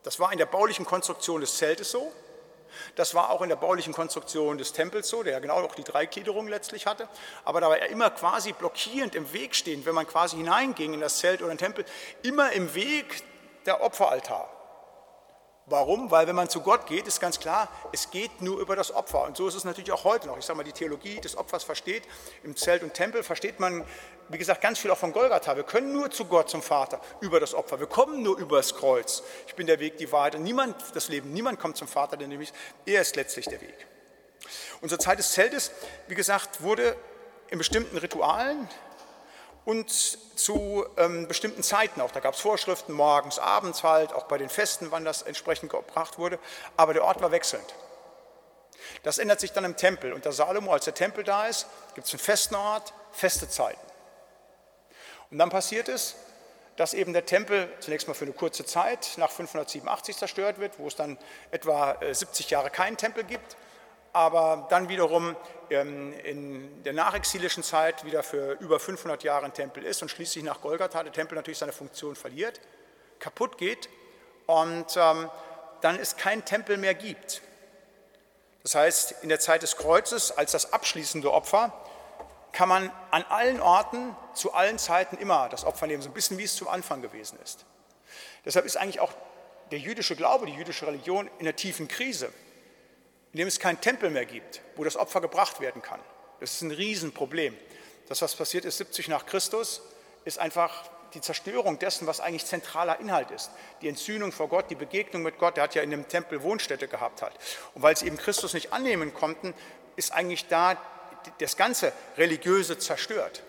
Das war in der baulichen Konstruktion des Zeltes so. Das war auch in der baulichen Konstruktion des Tempels so, der ja genau auch die Dreigliederung letztlich hatte. Aber da war er immer quasi blockierend im Weg stehend, wenn man quasi hineinging in das Zelt oder den Tempel, immer im Weg der Opferaltar. Warum? Weil wenn man zu Gott geht, ist ganz klar, es geht nur über das Opfer. Und so ist es natürlich auch heute noch. Ich sage mal, die Theologie des Opfers versteht, im Zelt und Tempel versteht man, wie gesagt, ganz viel auch von Golgatha. Wir können nur zu Gott, zum Vater, über das Opfer. Wir kommen nur über das Kreuz. Ich bin der Weg, die Wahrheit und niemand, das Leben, niemand kommt zum Vater, denn nämlich er ist letztlich der Weg. Zur Zeit des Zeltes, wie gesagt, wurde in bestimmten Ritualen, und zu ähm, bestimmten Zeiten auch. Da gab es Vorschriften, morgens, abends halt, auch bei den Festen, wann das entsprechend gebracht wurde. Aber der Ort war wechselnd. Das ändert sich dann im Tempel. Unter Salomo, als der Tempel da ist, gibt es einen festen Ort, feste Zeiten. Und dann passiert es, dass eben der Tempel zunächst mal für eine kurze Zeit nach 587 zerstört wird, wo es dann etwa 70 äh, Jahre keinen Tempel gibt aber dann wiederum ähm, in der nachexilischen Zeit wieder für über 500 Jahre ein Tempel ist und schließlich nach Golgatha der Tempel natürlich seine Funktion verliert, kaputt geht und ähm, dann es keinen Tempel mehr gibt. Das heißt, in der Zeit des Kreuzes als das abschließende Opfer kann man an allen Orten zu allen Zeiten immer das Opfer nehmen, so ein bisschen wie es zum Anfang gewesen ist. Deshalb ist eigentlich auch der jüdische Glaube, die jüdische Religion in der tiefen Krise in dem es keinen Tempel mehr gibt, wo das Opfer gebracht werden kann. Das ist ein Riesenproblem. Das, was passiert ist 70 nach Christus, ist einfach die Zerstörung dessen, was eigentlich zentraler Inhalt ist. Die Entzündung vor Gott, die Begegnung mit Gott, der hat ja in dem Tempel Wohnstätte gehabt halt. Und weil sie eben Christus nicht annehmen konnten, ist eigentlich da das ganze Religiöse zerstört.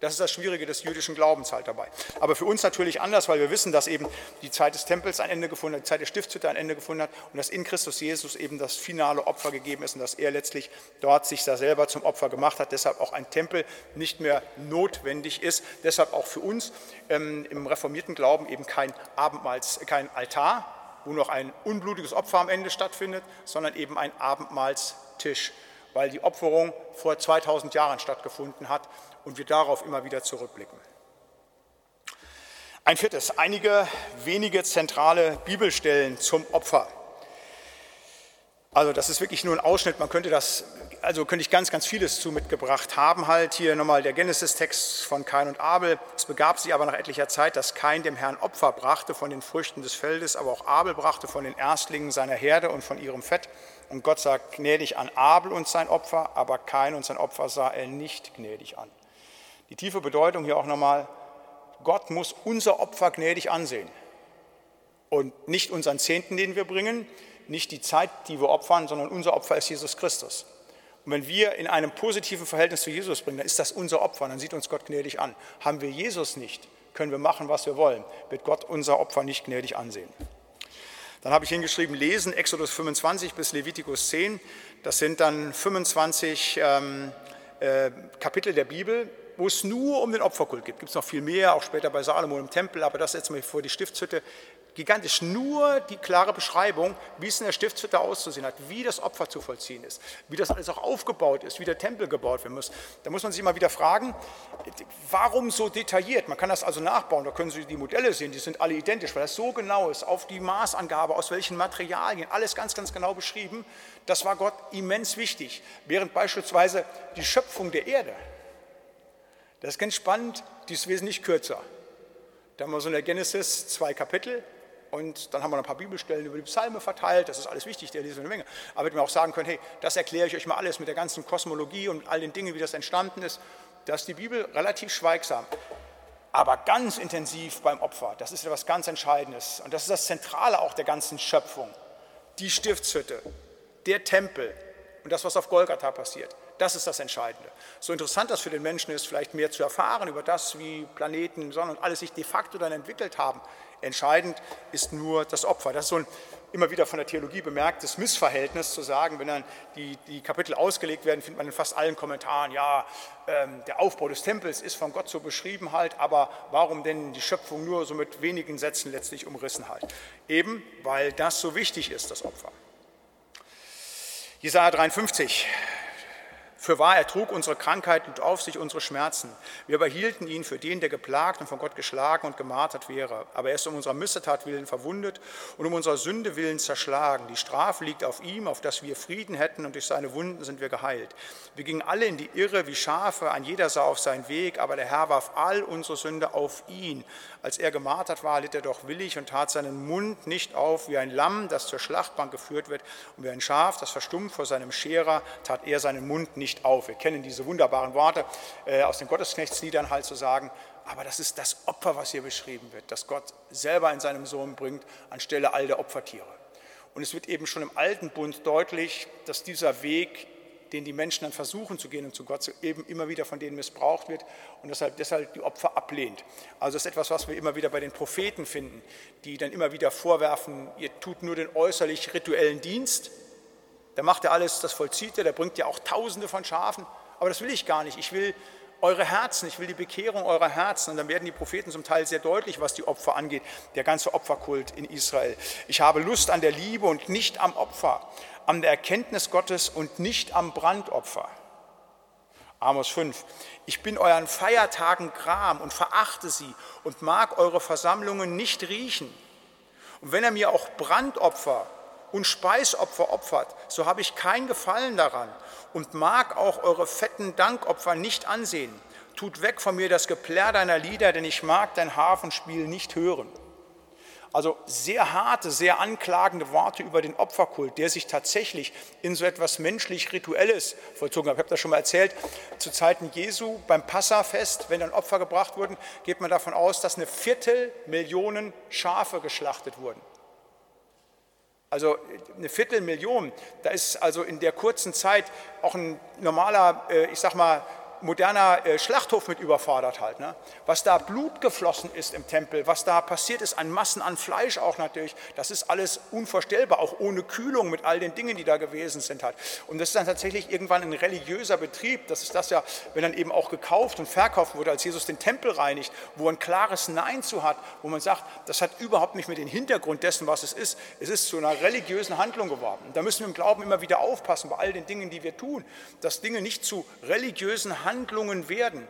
Das ist das Schwierige des jüdischen Glaubens halt dabei. Aber für uns natürlich anders, weil wir wissen, dass eben die Zeit des Tempels ein Ende gefunden hat, die Zeit der Stiftshütte ein Ende gefunden hat und dass in Christus Jesus eben das finale Opfer gegeben ist und dass er letztlich dort sich da selber zum Opfer gemacht hat. Deshalb auch ein Tempel nicht mehr notwendig ist. Deshalb auch für uns ähm, im reformierten Glauben eben kein Abendmahls, kein Altar, wo noch ein unblutiges Opfer am Ende stattfindet, sondern eben ein Abendmahlstisch weil die Opferung vor 2000 Jahren stattgefunden hat und wir darauf immer wieder zurückblicken. Ein viertes, einige wenige zentrale Bibelstellen zum Opfer. Also das ist wirklich nur ein Ausschnitt, man könnte das, also könnte ich ganz, ganz vieles zu mitgebracht haben. Halt hier nochmal der Genesis-Text von Kain und Abel. Es begab sich aber nach etlicher Zeit, dass Kain dem Herrn Opfer brachte von den Früchten des Feldes, aber auch Abel brachte von den Erstlingen seiner Herde und von ihrem Fett. Und Gott sah gnädig an Abel und sein Opfer, aber Kain und sein Opfer sah er nicht gnädig an. Die tiefe Bedeutung hier auch nochmal, Gott muss unser Opfer gnädig ansehen und nicht unseren Zehnten, den wir bringen, nicht die Zeit, die wir opfern, sondern unser Opfer ist Jesus Christus. Und wenn wir in einem positiven Verhältnis zu Jesus bringen, dann ist das unser Opfer, dann sieht uns Gott gnädig an. Haben wir Jesus nicht, können wir machen, was wir wollen, wird Gott unser Opfer nicht gnädig ansehen. Dann habe ich hingeschrieben, lesen Exodus 25 bis Levitikus 10. Das sind dann 25 ähm, äh, Kapitel der Bibel, wo es nur um den Opferkult geht. Gibt es noch viel mehr, auch später bei Salomo im Tempel, aber das jetzt mal vor die Stiftshütte. Gigantisch. Nur die klare Beschreibung, wie es in der Stiftshütte auszusehen hat, wie das Opfer zu vollziehen ist, wie das alles auch aufgebaut ist, wie der Tempel gebaut werden muss. Da muss man sich immer wieder fragen, warum so detailliert? Man kann das also nachbauen, da können Sie die Modelle sehen, die sind alle identisch, weil das so genau ist, auf die Maßangabe, aus welchen Materialien, alles ganz, ganz genau beschrieben. Das war Gott immens wichtig. Während beispielsweise die Schöpfung der Erde, das ist ganz spannend, die ist wesentlich kürzer. Da haben wir so in der Genesis zwei Kapitel, und dann haben wir noch ein paar Bibelstellen über die Psalme verteilt. Das ist alles wichtig, der liest eine Menge. Aber hätte man auch sagen können, hey, das erkläre ich euch mal alles mit der ganzen Kosmologie und all den Dingen, wie das entstanden ist. Da ist die Bibel relativ schweigsam. Aber ganz intensiv beim Opfer. Das ist etwas ganz Entscheidendes. Und das ist das Zentrale auch der ganzen Schöpfung. Die Stiftshütte, der Tempel und das, was auf Golgatha passiert. Das ist das Entscheidende. So interessant das für den Menschen ist, vielleicht mehr zu erfahren über das, wie Planeten, Sonne und alles sich de facto dann entwickelt haben, Entscheidend ist nur das Opfer. Das ist so ein immer wieder von der Theologie bemerktes Missverhältnis zu sagen, wenn dann die, die Kapitel ausgelegt werden, findet man in fast allen Kommentaren, ja, ähm, der Aufbau des Tempels ist von Gott so beschrieben halt, aber warum denn die Schöpfung nur so mit wenigen Sätzen letztlich umrissen halt? Eben, weil das so wichtig ist, das Opfer. Jesaja 53, für wahr, er trug unsere Krankheit und auf sich unsere Schmerzen. Wir überhielten ihn für den, der geplagt und von Gott geschlagen und gemartert wäre. Aber er ist um unserer Missetat willen verwundet und um unserer Sünde willen zerschlagen. Die Strafe liegt auf ihm, auf dass wir Frieden hätten und durch seine Wunden sind wir geheilt. Wir gingen alle in die Irre wie Schafe, ein jeder sah auf seinen Weg, aber der Herr warf all unsere Sünde auf ihn. Als er gemartert war, litt er doch willig und tat seinen Mund nicht auf wie ein Lamm, das zur Schlachtbank geführt wird, und wie ein Schaf, das verstummt vor seinem Scherer, tat er seinen Mund nicht auf. Wir kennen diese wunderbaren Worte äh, aus den Gottesknechtsliedern halt zu sagen, aber das ist das Opfer, was hier beschrieben wird, das Gott selber in seinem Sohn bringt, anstelle all der Opfertiere. Und es wird eben schon im Alten Bund deutlich, dass dieser Weg den die Menschen dann versuchen zu gehen und zu Gott eben immer wieder von denen missbraucht wird und deshalb, deshalb die Opfer ablehnt. Also das ist etwas, was wir immer wieder bei den Propheten finden, die dann immer wieder vorwerfen, ihr tut nur den äußerlich rituellen Dienst, da macht er alles, das vollzieht er, da bringt ja auch Tausende von Schafen, aber das will ich gar nicht. Ich will eure Herzen, ich will die Bekehrung eurer Herzen. Und dann werden die Propheten zum Teil sehr deutlich, was die Opfer angeht, der ganze Opferkult in Israel. Ich habe Lust an der Liebe und nicht am Opfer an der Erkenntnis Gottes und nicht am Brandopfer. Amos 5. Ich bin euren Feiertagen gram und verachte sie und mag eure Versammlungen nicht riechen. Und wenn er mir auch Brandopfer und Speisopfer opfert, so habe ich kein Gefallen daran und mag auch eure fetten Dankopfer nicht ansehen. Tut weg von mir das Geplärr deiner Lieder, denn ich mag dein Hafenspiel nicht hören. Also sehr harte, sehr anklagende Worte über den Opferkult, der sich tatsächlich in so etwas menschlich-rituelles vollzogen hat. Ich habe das schon mal erzählt, zu Zeiten Jesu beim Passafest, wenn dann Opfer gebracht wurden, geht man davon aus, dass eine Viertelmillion Schafe geschlachtet wurden. Also eine Viertelmillion, da ist also in der kurzen Zeit auch ein normaler, äh, ich sag mal, moderner äh, Schlachthof mit überfordert halt. Ne? Was da Blut geflossen ist im Tempel, was da passiert ist an Massen an Fleisch auch natürlich, das ist alles unvorstellbar, auch ohne Kühlung mit all den Dingen, die da gewesen sind halt. Und das ist dann tatsächlich irgendwann ein religiöser Betrieb. Das ist das ja, wenn dann eben auch gekauft und verkauft wurde, als Jesus den Tempel reinigt, wo ein klares Nein zu hat, wo man sagt, das hat überhaupt nicht mehr den Hintergrund dessen, was es ist. Es ist zu einer religiösen Handlung geworden. Da müssen wir im Glauben immer wieder aufpassen bei all den Dingen, die wir tun, dass Dinge nicht zu religiösen Handlungen werden,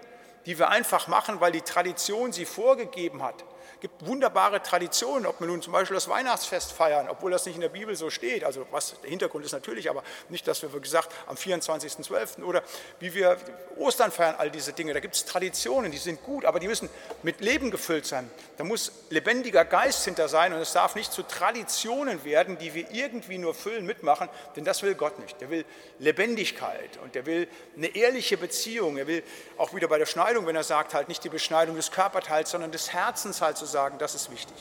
die wir einfach machen, weil die Tradition sie vorgegeben hat gibt wunderbare Traditionen, ob wir nun zum Beispiel das Weihnachtsfest feiern, obwohl das nicht in der Bibel so steht. Also was der Hintergrund ist natürlich, aber nicht, dass wir, wie gesagt, am 24.12. oder wie wir Ostern feiern, all diese Dinge. Da gibt es Traditionen, die sind gut, aber die müssen mit Leben gefüllt sein. Da muss lebendiger Geist hinter sein und es darf nicht zu Traditionen werden, die wir irgendwie nur füllen, mitmachen, denn das will Gott nicht. Der will Lebendigkeit und der will eine ehrliche Beziehung. Er will auch wieder bei der Schneidung, wenn er sagt, halt nicht die Beschneidung des Körperteils, sondern des Herzens halt sagen, das ist wichtig.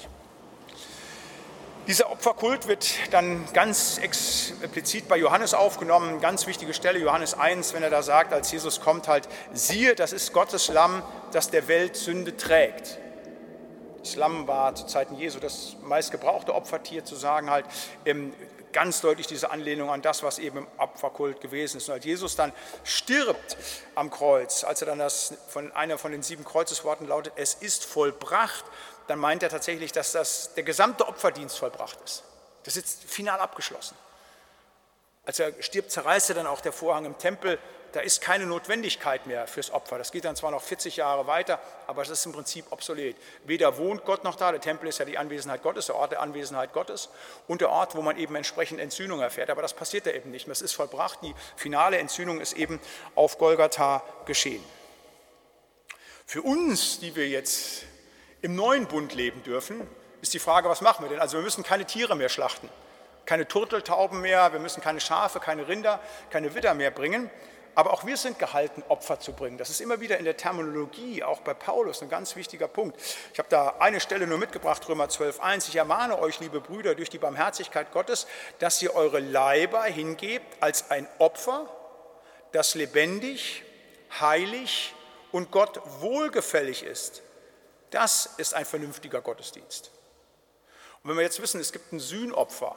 Dieser Opferkult wird dann ganz explizit bei Johannes aufgenommen, ganz wichtige Stelle, Johannes 1, wenn er da sagt, als Jesus kommt halt, siehe, das ist Gottes Lamm, das der Welt Sünde trägt. Das Lamm war zu Zeiten Jesu das meistgebrauchte Opfertier, zu sagen halt, ganz deutlich diese Anlehnung an das, was eben im Opferkult gewesen ist. Und als Jesus dann stirbt am Kreuz, als er dann das von einer von den sieben Kreuzesworten lautet, es ist vollbracht, dann meint er tatsächlich, dass das, der gesamte Opferdienst vollbracht ist. Das ist final abgeschlossen. Als er stirbt, zerreißt er dann auch der Vorhang im Tempel. Da ist keine Notwendigkeit mehr fürs Opfer. Das geht dann zwar noch 40 Jahre weiter, aber es ist im Prinzip obsolet. Weder wohnt Gott noch da, der Tempel ist ja die Anwesenheit Gottes, der Ort der Anwesenheit Gottes und der Ort, wo man eben entsprechend Entzündung erfährt. Aber das passiert da eben nicht mehr. Es ist vollbracht. Die finale Entzündung ist eben auf Golgatha geschehen. Für uns, die wir jetzt im neuen Bund leben dürfen, ist die Frage, was machen wir denn? Also wir müssen keine Tiere mehr schlachten, keine Turteltauben mehr, wir müssen keine Schafe, keine Rinder, keine Widder mehr bringen. Aber auch wir sind gehalten, Opfer zu bringen. Das ist immer wieder in der Terminologie, auch bei Paulus, ein ganz wichtiger Punkt. Ich habe da eine Stelle nur mitgebracht, Römer 12.1. Ich ermahne euch, liebe Brüder, durch die Barmherzigkeit Gottes, dass ihr eure Leiber hingebt als ein Opfer, das lebendig, heilig und Gott wohlgefällig ist. Das ist ein vernünftiger Gottesdienst. Und wenn wir jetzt wissen, es gibt ein Sühnopfer,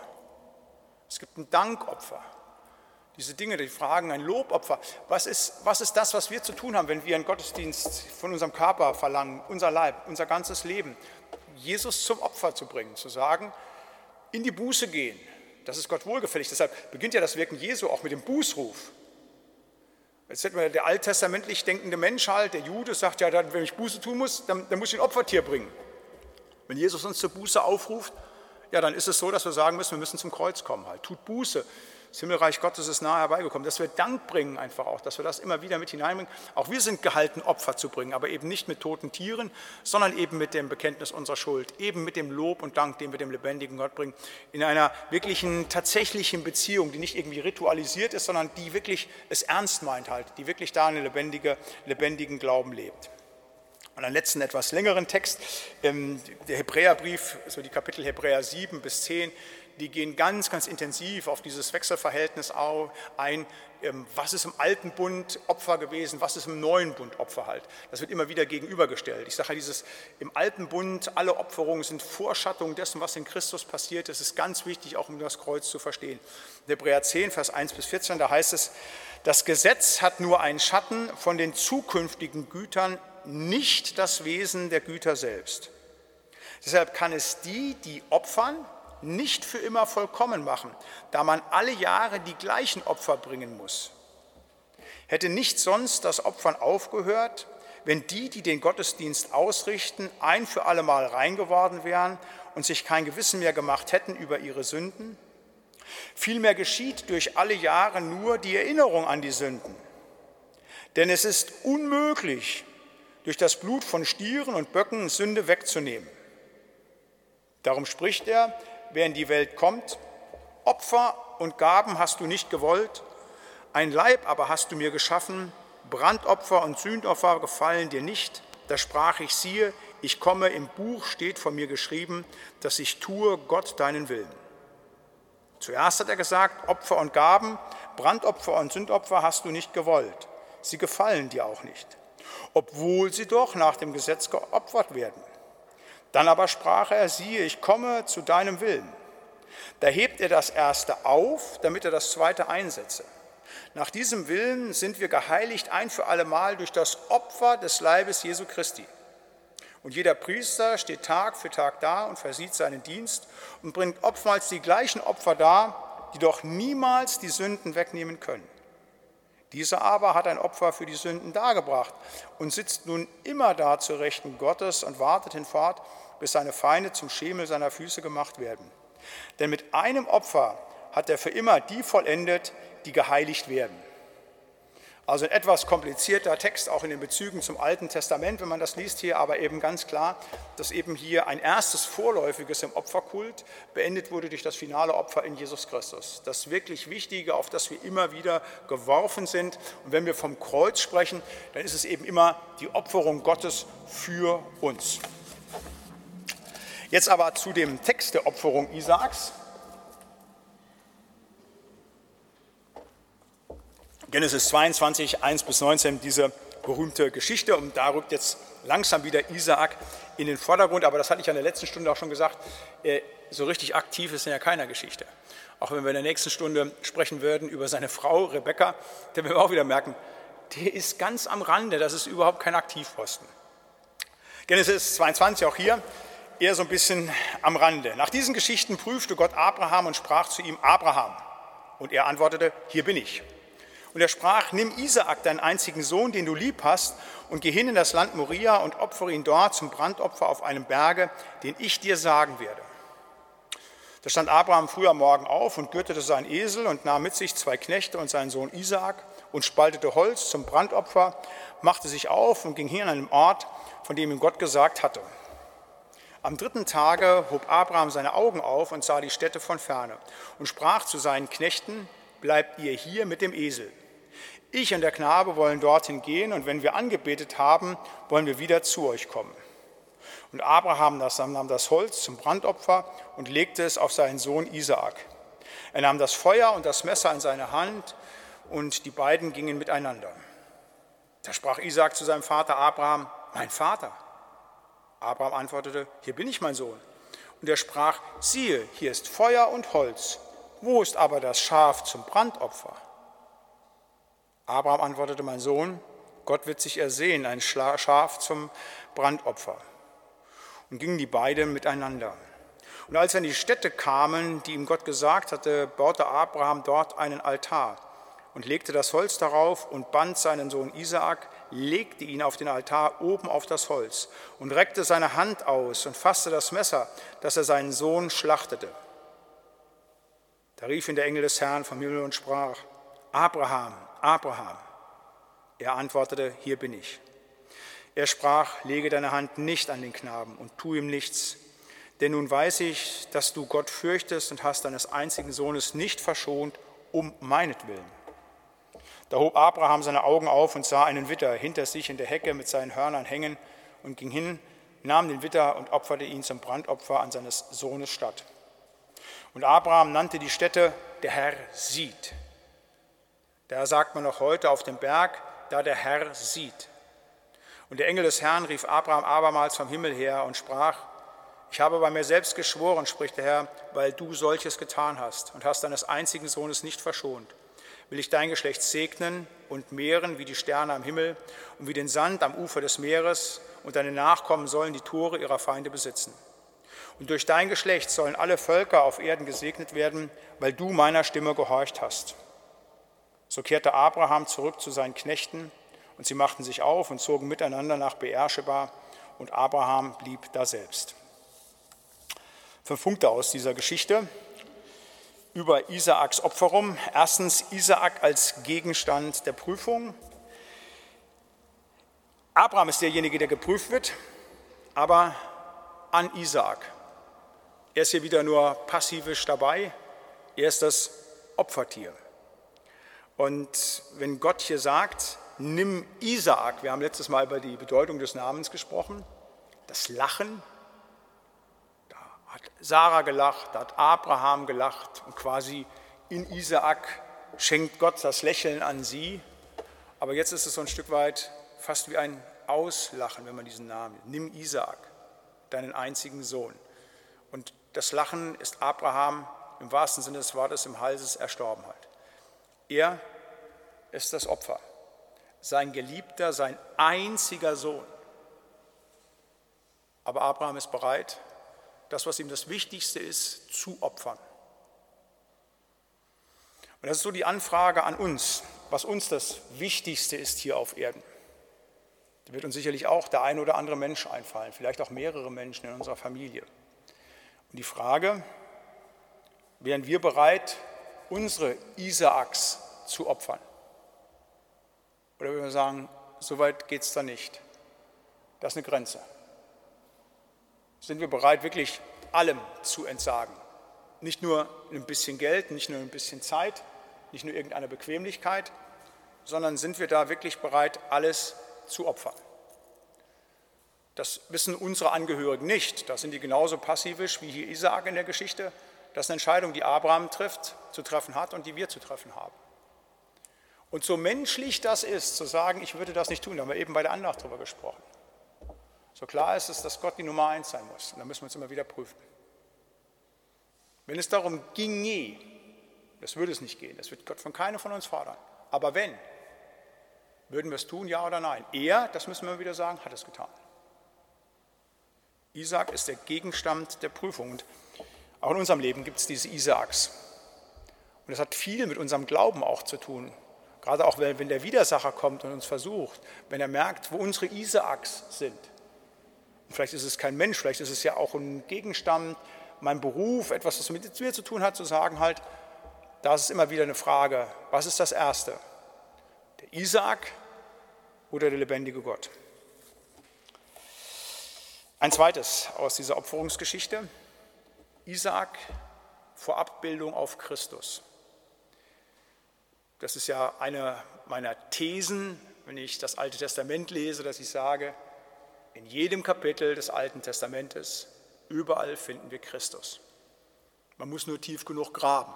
es gibt ein Dankopfer, diese Dinge, die fragen, ein Lobopfer, was ist, was ist das, was wir zu tun haben, wenn wir einen Gottesdienst von unserem Körper verlangen, unser Leib, unser ganzes Leben, Jesus zum Opfer zu bringen, zu sagen, in die Buße gehen, das ist Gott wohlgefällig. Deshalb beginnt ja das Wirken Jesu auch mit dem Bußruf. Jetzt hätten wir der alttestamentlich denkende Mensch halt, der Jude, sagt ja, wenn ich Buße tun muss, dann, dann muss ich ein Opfertier bringen. Wenn Jesus uns zur Buße aufruft, ja, dann ist es so, dass wir sagen müssen, wir müssen zum Kreuz kommen halt. Tut Buße. Das Himmelreich Gottes ist nahe herbeigekommen. Dass wir Dank bringen einfach auch, dass wir das immer wieder mit hineinbringen. Auch wir sind gehalten, Opfer zu bringen, aber eben nicht mit toten Tieren, sondern eben mit dem Bekenntnis unserer Schuld, eben mit dem Lob und Dank, den wir dem lebendigen Gott bringen, in einer wirklichen, tatsächlichen Beziehung, die nicht irgendwie ritualisiert ist, sondern die wirklich es ernst meint halt, die wirklich da einen lebendige, lebendigen Glauben lebt. Und einen letzten etwas längeren Text, ähm, der Hebräerbrief, so die Kapitel Hebräer 7 bis 10, die gehen ganz, ganz intensiv auf dieses Wechselverhältnis ein. Ähm, was ist im alten Bund Opfer gewesen, was ist im neuen Bund Opfer halt? Das wird immer wieder gegenübergestellt. Ich sage ja, dieses im alten Bund, alle Opferungen sind Vorschattungen dessen, was in Christus passiert. Das ist ganz wichtig, auch um das Kreuz zu verstehen. In Hebräer 10, Vers 1 bis 14, da heißt es, das Gesetz hat nur einen Schatten von den zukünftigen Gütern nicht das Wesen der Güter selbst. Deshalb kann es die, die opfern, nicht für immer vollkommen machen, da man alle Jahre die gleichen Opfer bringen muss. Hätte nicht sonst das Opfern aufgehört, wenn die, die den Gottesdienst ausrichten, ein für allemal rein geworden wären und sich kein Gewissen mehr gemacht hätten über ihre Sünden? Vielmehr geschieht durch alle Jahre nur die Erinnerung an die Sünden. Denn es ist unmöglich, durch das Blut von Stieren und Böcken Sünde wegzunehmen. Darum spricht er, wer in die Welt kommt, Opfer und Gaben hast du nicht gewollt, ein Leib aber hast du mir geschaffen, Brandopfer und Sündopfer gefallen dir nicht. Da sprach ich, siehe, ich komme, im Buch steht von mir geschrieben, dass ich tue Gott deinen Willen. Zuerst hat er gesagt, Opfer und Gaben, Brandopfer und Sündopfer hast du nicht gewollt. Sie gefallen dir auch nicht obwohl sie doch nach dem Gesetz geopfert werden. Dann aber sprach er, siehe, ich komme zu deinem Willen. Da hebt er das erste auf, damit er das zweite einsetze. Nach diesem Willen sind wir geheiligt ein für allemal durch das Opfer des Leibes Jesu Christi. Und jeder Priester steht Tag für Tag da und versieht seinen Dienst und bringt oftmals die gleichen Opfer dar, die doch niemals die Sünden wegnehmen können. Dieser aber hat ein Opfer für die Sünden dargebracht und sitzt nun immer da zur Rechten Gottes und wartet hinfort, bis seine Feinde zum Schemel seiner Füße gemacht werden. Denn mit einem Opfer hat er für immer die vollendet, die geheiligt werden. Also ein etwas komplizierter Text, auch in den Bezügen zum Alten Testament, wenn man das liest hier, aber eben ganz klar, dass eben hier ein erstes Vorläufiges im Opferkult beendet wurde durch das finale Opfer in Jesus Christus. Das wirklich Wichtige, auf das wir immer wieder geworfen sind. Und wenn wir vom Kreuz sprechen, dann ist es eben immer die Opferung Gottes für uns. Jetzt aber zu dem Text der Opferung Isaaks. Genesis 22, 1 bis 19, diese berühmte Geschichte. Und da rückt jetzt langsam wieder Isaak in den Vordergrund. Aber das hatte ich an der letzten Stunde auch schon gesagt. Äh, so richtig aktiv ist er ja keiner Geschichte. Auch wenn wir in der nächsten Stunde sprechen würden über seine Frau Rebecca, dann werden wir auch wieder merken, der ist ganz am Rande. Das ist überhaupt kein Aktivposten. Genesis 22 auch hier. eher so ein bisschen am Rande. Nach diesen Geschichten prüfte Gott Abraham und sprach zu ihm, Abraham. Und er antwortete, hier bin ich. Und er sprach, nimm Isaak, deinen einzigen Sohn, den du lieb hast, und geh hin in das Land Moria und opfere ihn dort zum Brandopfer auf einem Berge, den ich dir sagen werde. Da stand Abraham früh am Morgen auf und gürtete seinen Esel und nahm mit sich zwei Knechte und seinen Sohn Isaak und spaltete Holz zum Brandopfer, machte sich auf und ging hier an einen Ort, von dem ihm Gott gesagt hatte. Am dritten Tage hob Abraham seine Augen auf und sah die Städte von ferne und sprach zu seinen Knechten, bleibt ihr hier mit dem Esel. Ich und der Knabe wollen dorthin gehen und wenn wir angebetet haben, wollen wir wieder zu euch kommen. Und Abraham nahm das Holz zum Brandopfer und legte es auf seinen Sohn Isaak. Er nahm das Feuer und das Messer in seine Hand und die beiden gingen miteinander. Da sprach Isaak zu seinem Vater Abraham, mein Vater. Abraham antwortete, hier bin ich, mein Sohn. Und er sprach, siehe, hier ist Feuer und Holz. Wo ist aber das Schaf zum Brandopfer? Abraham antwortete, mein Sohn, Gott wird sich ersehen, ein Schaf zum Brandopfer. Und gingen die beiden miteinander. Und als sie an die Stätte kamen, die ihm Gott gesagt hatte, baute Abraham dort einen Altar und legte das Holz darauf und band seinen Sohn Isaak, legte ihn auf den Altar oben auf das Holz und reckte seine Hand aus und fasste das Messer, dass er seinen Sohn schlachtete. Da rief ihn der Engel des Herrn vom Himmel und sprach, Abraham, Abraham. Er antwortete, hier bin ich. Er sprach, lege deine Hand nicht an den Knaben und tu ihm nichts, denn nun weiß ich, dass du Gott fürchtest und hast deines einzigen Sohnes nicht verschont, um meinetwillen. Da hob Abraham seine Augen auf und sah einen Witter hinter sich in der Hecke mit seinen Hörnern hängen und ging hin, nahm den Witter und opferte ihn zum Brandopfer an seines Sohnes statt. Und Abraham nannte die Stätte, der Herr sieht. Da sagt man noch heute auf dem Berg, da der Herr sieht. Und der Engel des Herrn rief Abraham abermals vom Himmel her und sprach, ich habe bei mir selbst geschworen, spricht der Herr, weil du solches getan hast und hast deines einzigen Sohnes nicht verschont, will ich dein Geschlecht segnen und mehren wie die Sterne am Himmel und wie den Sand am Ufer des Meeres, und deine Nachkommen sollen die Tore ihrer Feinde besitzen. Und durch dein Geschlecht sollen alle Völker auf Erden gesegnet werden, weil du meiner Stimme gehorcht hast. So kehrte Abraham zurück zu seinen Knechten, und sie machten sich auf und zogen miteinander nach Beersheba, und Abraham blieb da selbst. Fünf Punkte aus dieser Geschichte über Isaaks Opferung. Erstens Isaak als Gegenstand der Prüfung. Abraham ist derjenige, der geprüft wird, aber an Isaak. Er ist hier wieder nur passivisch dabei. Er ist das Opfertier. Und wenn Gott hier sagt, nimm Isaak, wir haben letztes Mal über die Bedeutung des Namens gesprochen, das Lachen, hat Sarah gelacht, da hat Abraham gelacht und quasi in Isaak schenkt Gott das Lächeln an sie. Aber jetzt ist es so ein Stück weit fast wie ein Auslachen, wenn man diesen Namen. Nimm Isaak, deinen einzigen Sohn. Und das Lachen ist Abraham im wahrsten Sinne des Wortes im Halses Erstorbenheit. Er ist das Opfer, sein Geliebter, sein einziger Sohn. Aber Abraham ist bereit, das, was ihm das Wichtigste ist, zu opfern. Und das ist so die Anfrage an uns, was uns das Wichtigste ist hier auf Erden. Da wird uns sicherlich auch der ein oder andere Mensch einfallen, vielleicht auch mehrere Menschen in unserer Familie. Und die Frage, wären wir bereit, unsere Isaaks zu opfern? Oder wir sagen, so weit geht es da nicht. Das ist eine Grenze sind wir bereit, wirklich allem zu entsagen. Nicht nur ein bisschen Geld, nicht nur ein bisschen Zeit, nicht nur irgendeine Bequemlichkeit, sondern sind wir da wirklich bereit, alles zu opfern. Das wissen unsere Angehörigen nicht. Da sind die genauso passivisch wie hier Isaak in der Geschichte. Das ist eine Entscheidung, die Abraham trifft, zu treffen hat und die wir zu treffen haben. Und so menschlich das ist, zu sagen, ich würde das nicht tun, da haben wir eben bei der Andacht darüber gesprochen. So klar ist es, dass Gott die Nummer eins sein muss. Und da müssen wir uns immer wieder prüfen. Wenn es darum ginge, das würde es nicht gehen, das wird Gott von keinem von uns fordern. Aber wenn, würden wir es tun, ja oder nein? Er, das müssen wir wieder sagen, hat es getan. Isaak ist der Gegenstand der Prüfung. Und auch in unserem Leben gibt es diese Isaaks. Und das hat viel mit unserem Glauben auch zu tun. Gerade auch wenn der Widersacher kommt und uns versucht, wenn er merkt, wo unsere Isaaks sind. Und vielleicht ist es kein Mensch, vielleicht ist es ja auch ein Gegenstand, mein Beruf, etwas, was mit mir zu tun hat, zu sagen halt, da ist es immer wieder eine Frage, was ist das Erste? Der Isaak oder der lebendige Gott? Ein zweites aus dieser Opferungsgeschichte. Isaak vor Abbildung auf Christus. Das ist ja eine meiner Thesen, wenn ich das Alte Testament lese, dass ich sage, in jedem Kapitel des Alten Testamentes, überall finden wir Christus. Man muss nur tief genug graben,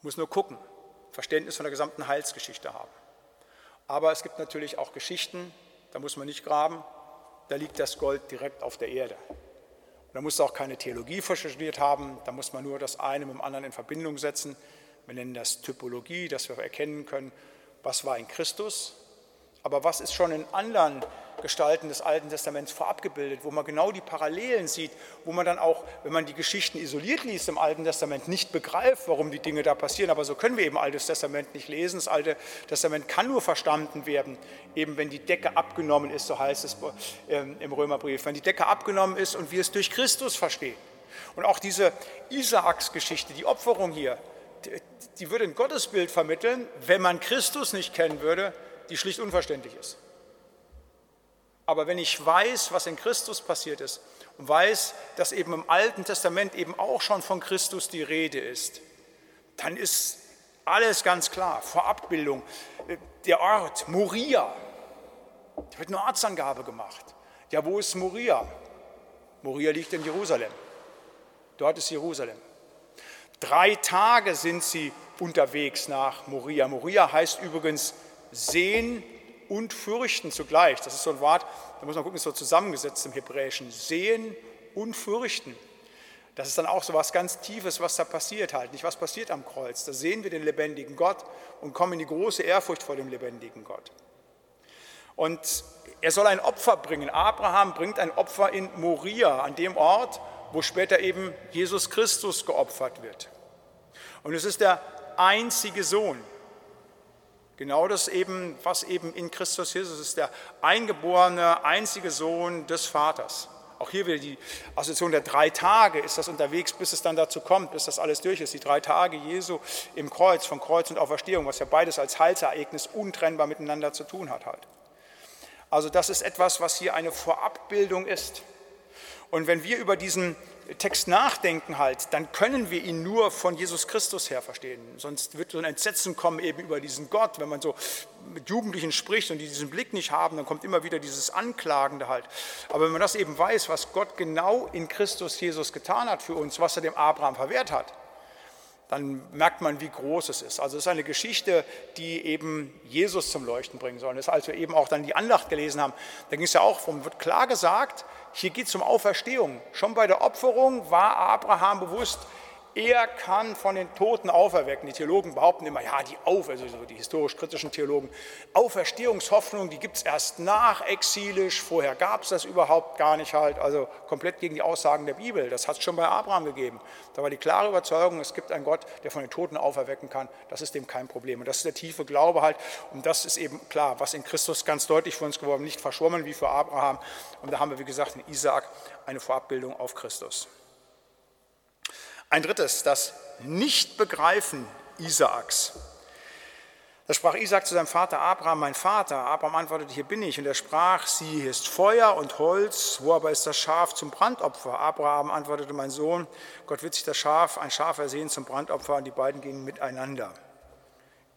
muss nur gucken, Verständnis von der gesamten Heilsgeschichte haben. Aber es gibt natürlich auch Geschichten, da muss man nicht graben, da liegt das Gold direkt auf der Erde. Da muss auch keine Theologie studiert haben, da muss man nur das eine mit dem anderen in Verbindung setzen. Wir nennen das Typologie, dass wir erkennen können, was war in Christus, aber was ist schon in anderen Gestalten des Alten Testaments vorab gebildet, wo man genau die Parallelen sieht, wo man dann auch, wenn man die Geschichten isoliert liest im Alten Testament, nicht begreift, warum die Dinge da passieren. Aber so können wir eben Altes Testament nicht lesen. Das Alte Testament kann nur verstanden werden, eben wenn die Decke abgenommen ist, so heißt es ähm, im Römerbrief, wenn die Decke abgenommen ist und wir es durch Christus verstehen. Und auch diese Isaaks-Geschichte, die Opferung hier, die würde ein Gottesbild vermitteln, wenn man Christus nicht kennen würde, die schlicht unverständlich ist. Aber wenn ich weiß, was in Christus passiert ist und weiß, dass eben im Alten Testament eben auch schon von Christus die Rede ist, dann ist alles ganz klar. Vorabbildung, der Ort Moria, da wird eine Ortsangabe gemacht. Ja, wo ist Moria? Moria liegt in Jerusalem. Dort ist Jerusalem. Drei Tage sind sie unterwegs nach Moria. Moria heißt übrigens sehen und fürchten zugleich. Das ist so ein Wort, da muss man gucken, ist so zusammengesetzt im Hebräischen. Sehen und fürchten. Das ist dann auch so was ganz Tiefes, was da passiert halt. Nicht was passiert am Kreuz. Da sehen wir den lebendigen Gott und kommen in die große Ehrfurcht vor dem lebendigen Gott. Und er soll ein Opfer bringen. Abraham bringt ein Opfer in Moria, an dem Ort, wo später eben Jesus Christus geopfert wird. Und es ist der einzige Sohn. Genau das eben, was eben in Christus Jesus ist, der eingeborene, einzige Sohn des Vaters. Auch hier wieder die Assoziation der drei Tage ist das unterwegs, bis es dann dazu kommt, bis das alles durch ist. Die drei Tage Jesu im Kreuz, von Kreuz und Auferstehung, was ja beides als Heilsereignis untrennbar miteinander zu tun hat halt. Also das ist etwas, was hier eine Vorabbildung ist. Und wenn wir über diesen Text nachdenken halt, dann können wir ihn nur von Jesus Christus her verstehen. Sonst wird so ein Entsetzen kommen eben über diesen Gott. Wenn man so mit Jugendlichen spricht und die diesen Blick nicht haben, dann kommt immer wieder dieses Anklagende halt. Aber wenn man das eben weiß, was Gott genau in Christus Jesus getan hat für uns, was er dem Abraham verwehrt hat, dann merkt man, wie groß es ist. Also es ist eine Geschichte, die eben Jesus zum Leuchten bringen soll. Das als wir eben auch dann die Andacht gelesen haben, da ging es ja auch, wird klar gesagt, hier geht es um Auferstehung. Schon bei der Opferung war Abraham bewusst, er kann von den Toten auferwecken. Die Theologen behaupten immer, ja, die Auf, also die historisch-kritischen Theologen, Auferstehungshoffnung, die gibt es erst nachexilisch, vorher gab es das überhaupt gar nicht halt, also komplett gegen die Aussagen der Bibel. Das hat es schon bei Abraham gegeben. Da war die klare Überzeugung, es gibt einen Gott, der von den Toten auferwecken kann. Das ist dem kein Problem. Und das ist der tiefe Glaube halt. Und das ist eben klar, was in Christus ganz deutlich für uns geworden, nicht verschwommen wie für Abraham. Und da haben wir, wie gesagt, in Isaak eine Vorabbildung auf Christus. Ein drittes, das Nichtbegreifen Isaaks. Da sprach Isaak zu seinem Vater Abraham, mein Vater. Abraham antwortete, hier bin ich. Und er sprach, sie hier ist Feuer und Holz, wo aber ist das Schaf zum Brandopfer? Abraham antwortete, mein Sohn, Gott wird sich das Schaf, ein Schaf ersehen zum Brandopfer. Und die beiden gingen miteinander.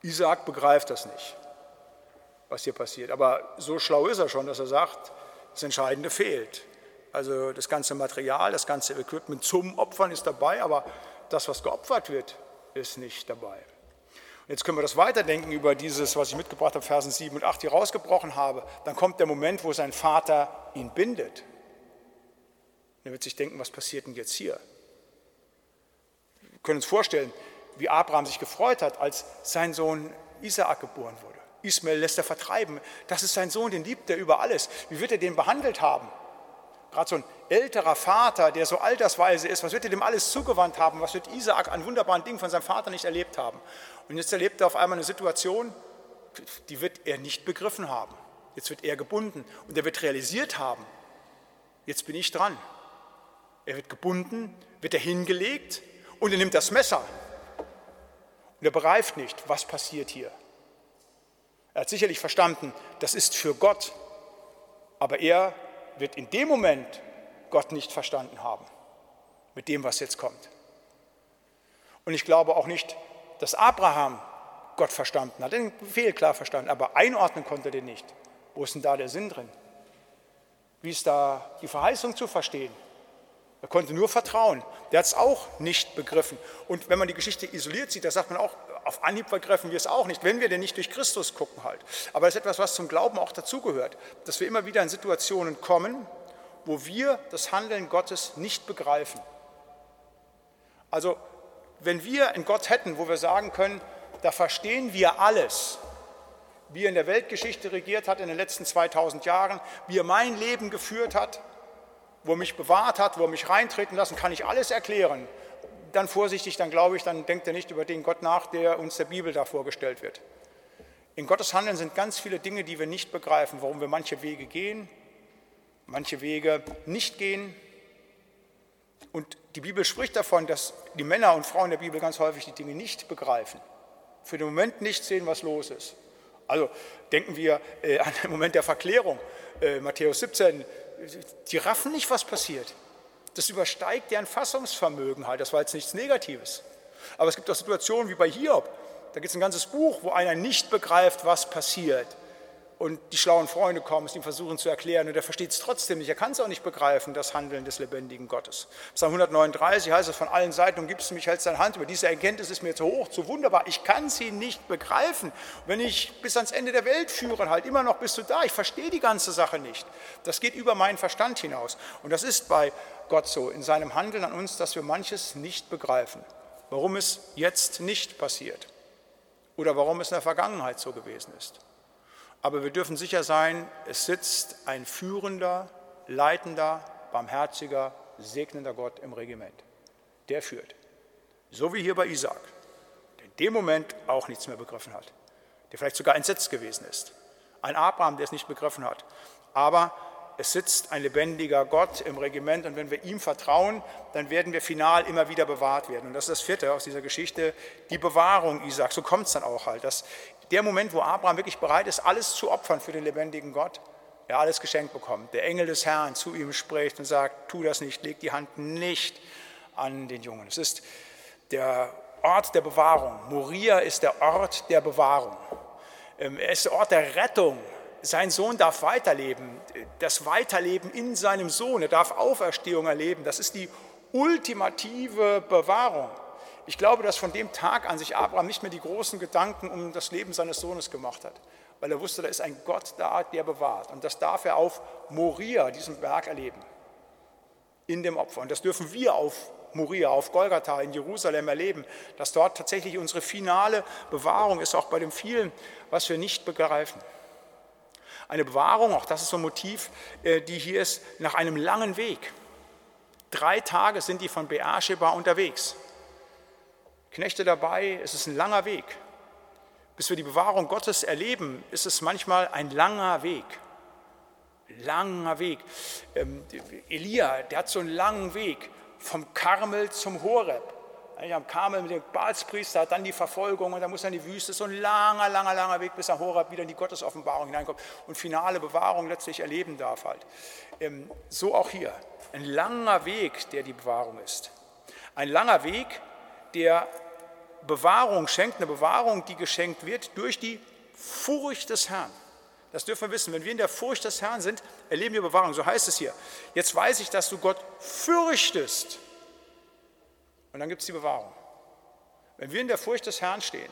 Isaak begreift das nicht, was hier passiert. Aber so schlau ist er schon, dass er sagt, das Entscheidende fehlt. Also das ganze Material, das ganze Equipment zum Opfern ist dabei, aber das, was geopfert wird, ist nicht dabei. Und jetzt können wir das weiterdenken über dieses, was ich mitgebracht habe, Versen 7 und 8 hier rausgebrochen habe. Dann kommt der Moment, wo sein Vater ihn bindet. er wird sich denken, was passiert denn jetzt hier? Wir können uns vorstellen, wie Abraham sich gefreut hat, als sein Sohn Isaak geboren wurde. Ismael lässt er vertreiben. Das ist sein Sohn, den liebt er über alles. Wie wird er den behandelt haben? Gerade so ein älterer Vater, der so altersweise ist, was wird er dem alles zugewandt haben? Was wird Isaak an wunderbaren Dingen von seinem Vater nicht erlebt haben? Und jetzt erlebt er auf einmal eine Situation, die wird er nicht begriffen haben. Jetzt wird er gebunden und er wird realisiert haben, jetzt bin ich dran. Er wird gebunden, wird er hingelegt und er nimmt das Messer. Und er begreift nicht, was passiert hier. Er hat sicherlich verstanden, das ist für Gott, aber er wird in dem Moment Gott nicht verstanden haben mit dem, was jetzt kommt. Und ich glaube auch nicht, dass Abraham Gott verstanden hat, den Befehl klar verstanden, aber einordnen konnte er den nicht. Wo ist denn da der Sinn drin? Wie ist da die Verheißung zu verstehen? Er konnte nur vertrauen. Der hat es auch nicht begriffen. Und wenn man die Geschichte isoliert sieht, da sagt man auch, auf Anhieb begreifen wir es auch nicht, wenn wir denn nicht durch Christus gucken halt. Aber das ist etwas, was zum Glauben auch dazugehört, dass wir immer wieder in Situationen kommen, wo wir das Handeln Gottes nicht begreifen. Also wenn wir einen Gott hätten, wo wir sagen können, da verstehen wir alles, wie er in der Weltgeschichte regiert hat in den letzten 2000 Jahren, wie er mein Leben geführt hat, wo er mich bewahrt hat, wo er mich reintreten lassen, kann ich alles erklären. Dann vorsichtig, dann glaube ich, dann denkt er nicht über den Gott nach, der uns der Bibel da vorgestellt wird. In Gottes Handeln sind ganz viele Dinge, die wir nicht begreifen, warum wir manche Wege gehen, manche Wege nicht gehen. Und die Bibel spricht davon, dass die Männer und Frauen der Bibel ganz häufig die Dinge nicht begreifen, für den Moment nicht sehen, was los ist. Also denken wir äh, an den Moment der Verklärung, äh, Matthäus 17, die raffen nicht, was passiert. Das übersteigt deren Fassungsvermögen halt, das war jetzt nichts Negatives. Aber es gibt auch Situationen wie bei Hiob, da gibt es ein ganzes Buch, wo einer nicht begreift, was passiert und die schlauen Freunde kommen, es ihm versuchen zu erklären und er versteht es trotzdem nicht. Er kann es auch nicht begreifen, das Handeln des lebendigen Gottes. Psalm 139 heißt es von allen Seiten, umgibst du mich, hältst deine Hand über. Diese Erkenntnis ist mir zu hoch, zu wunderbar. Ich kann sie nicht begreifen. Wenn ich bis ans Ende der Welt führe, halt immer noch bist du da. Ich verstehe die ganze Sache nicht. Das geht über meinen Verstand hinaus. Und das ist bei Gott so, in seinem Handeln an uns, dass wir manches nicht begreifen. Warum es jetzt nicht passiert oder warum es in der Vergangenheit so gewesen ist. Aber wir dürfen sicher sein, es sitzt ein führender, leitender, barmherziger, segnender Gott im Regiment. Der führt. So wie hier bei Isaac, der in dem Moment auch nichts mehr begriffen hat, der vielleicht sogar entsetzt gewesen ist. Ein Abraham, der es nicht begriffen hat. Aber es sitzt ein lebendiger Gott im Regiment und wenn wir ihm vertrauen, dann werden wir final immer wieder bewahrt werden. Und das ist das vierte aus dieser Geschichte, die Bewahrung Isaaks. So kommt es dann auch halt, dass der Moment, wo Abraham wirklich bereit ist, alles zu opfern für den lebendigen Gott, er alles geschenkt bekommt. Der Engel des Herrn zu ihm spricht und sagt, tu das nicht, leg die Hand nicht an den Jungen. Es ist der Ort der Bewahrung. Moria ist der Ort der Bewahrung. Ähm, er ist der Ort der Rettung. Sein Sohn darf weiterleben. Das Weiterleben in seinem Sohn. Er darf Auferstehung erleben. Das ist die ultimative Bewahrung. Ich glaube, dass von dem Tag an sich Abraham nicht mehr die großen Gedanken um das Leben seines Sohnes gemacht hat, weil er wusste, da ist ein Gott da, der bewahrt. Und das darf er auf Moria, diesem Berg, erleben, in dem Opfer. Und das dürfen wir auf Moria, auf Golgatha in Jerusalem erleben, dass dort tatsächlich unsere finale Bewahrung ist, auch bei dem vielen, was wir nicht begreifen. Eine Bewahrung, auch das ist so ein Motiv, äh, die hier ist, nach einem langen Weg. Drei Tage sind die von Beersheba unterwegs. Knechte dabei, es ist ein langer Weg. Bis wir die Bewahrung Gottes erleben, ist es manchmal ein langer Weg. Langer Weg. Ähm, Elia, der hat so einen langen Weg vom Karmel zum Horeb. Am Karmel mit dem Balspriester, dann die Verfolgung und dann muss er in die Wüste. So ein langer, langer, langer Weg, bis er Horeb wieder in die Gottesoffenbarung hineinkommt und finale Bewahrung letztlich erleben darf halt. Ähm, so auch hier. Ein langer Weg, der die Bewahrung ist. Ein langer Weg, der Bewahrung schenkt, eine Bewahrung, die geschenkt wird durch die Furcht des Herrn. Das dürfen wir wissen. Wenn wir in der Furcht des Herrn sind, erleben wir Bewahrung. So heißt es hier. Jetzt weiß ich, dass du Gott fürchtest. Und dann gibt es die Bewahrung. Wenn wir in der Furcht des Herrn stehen,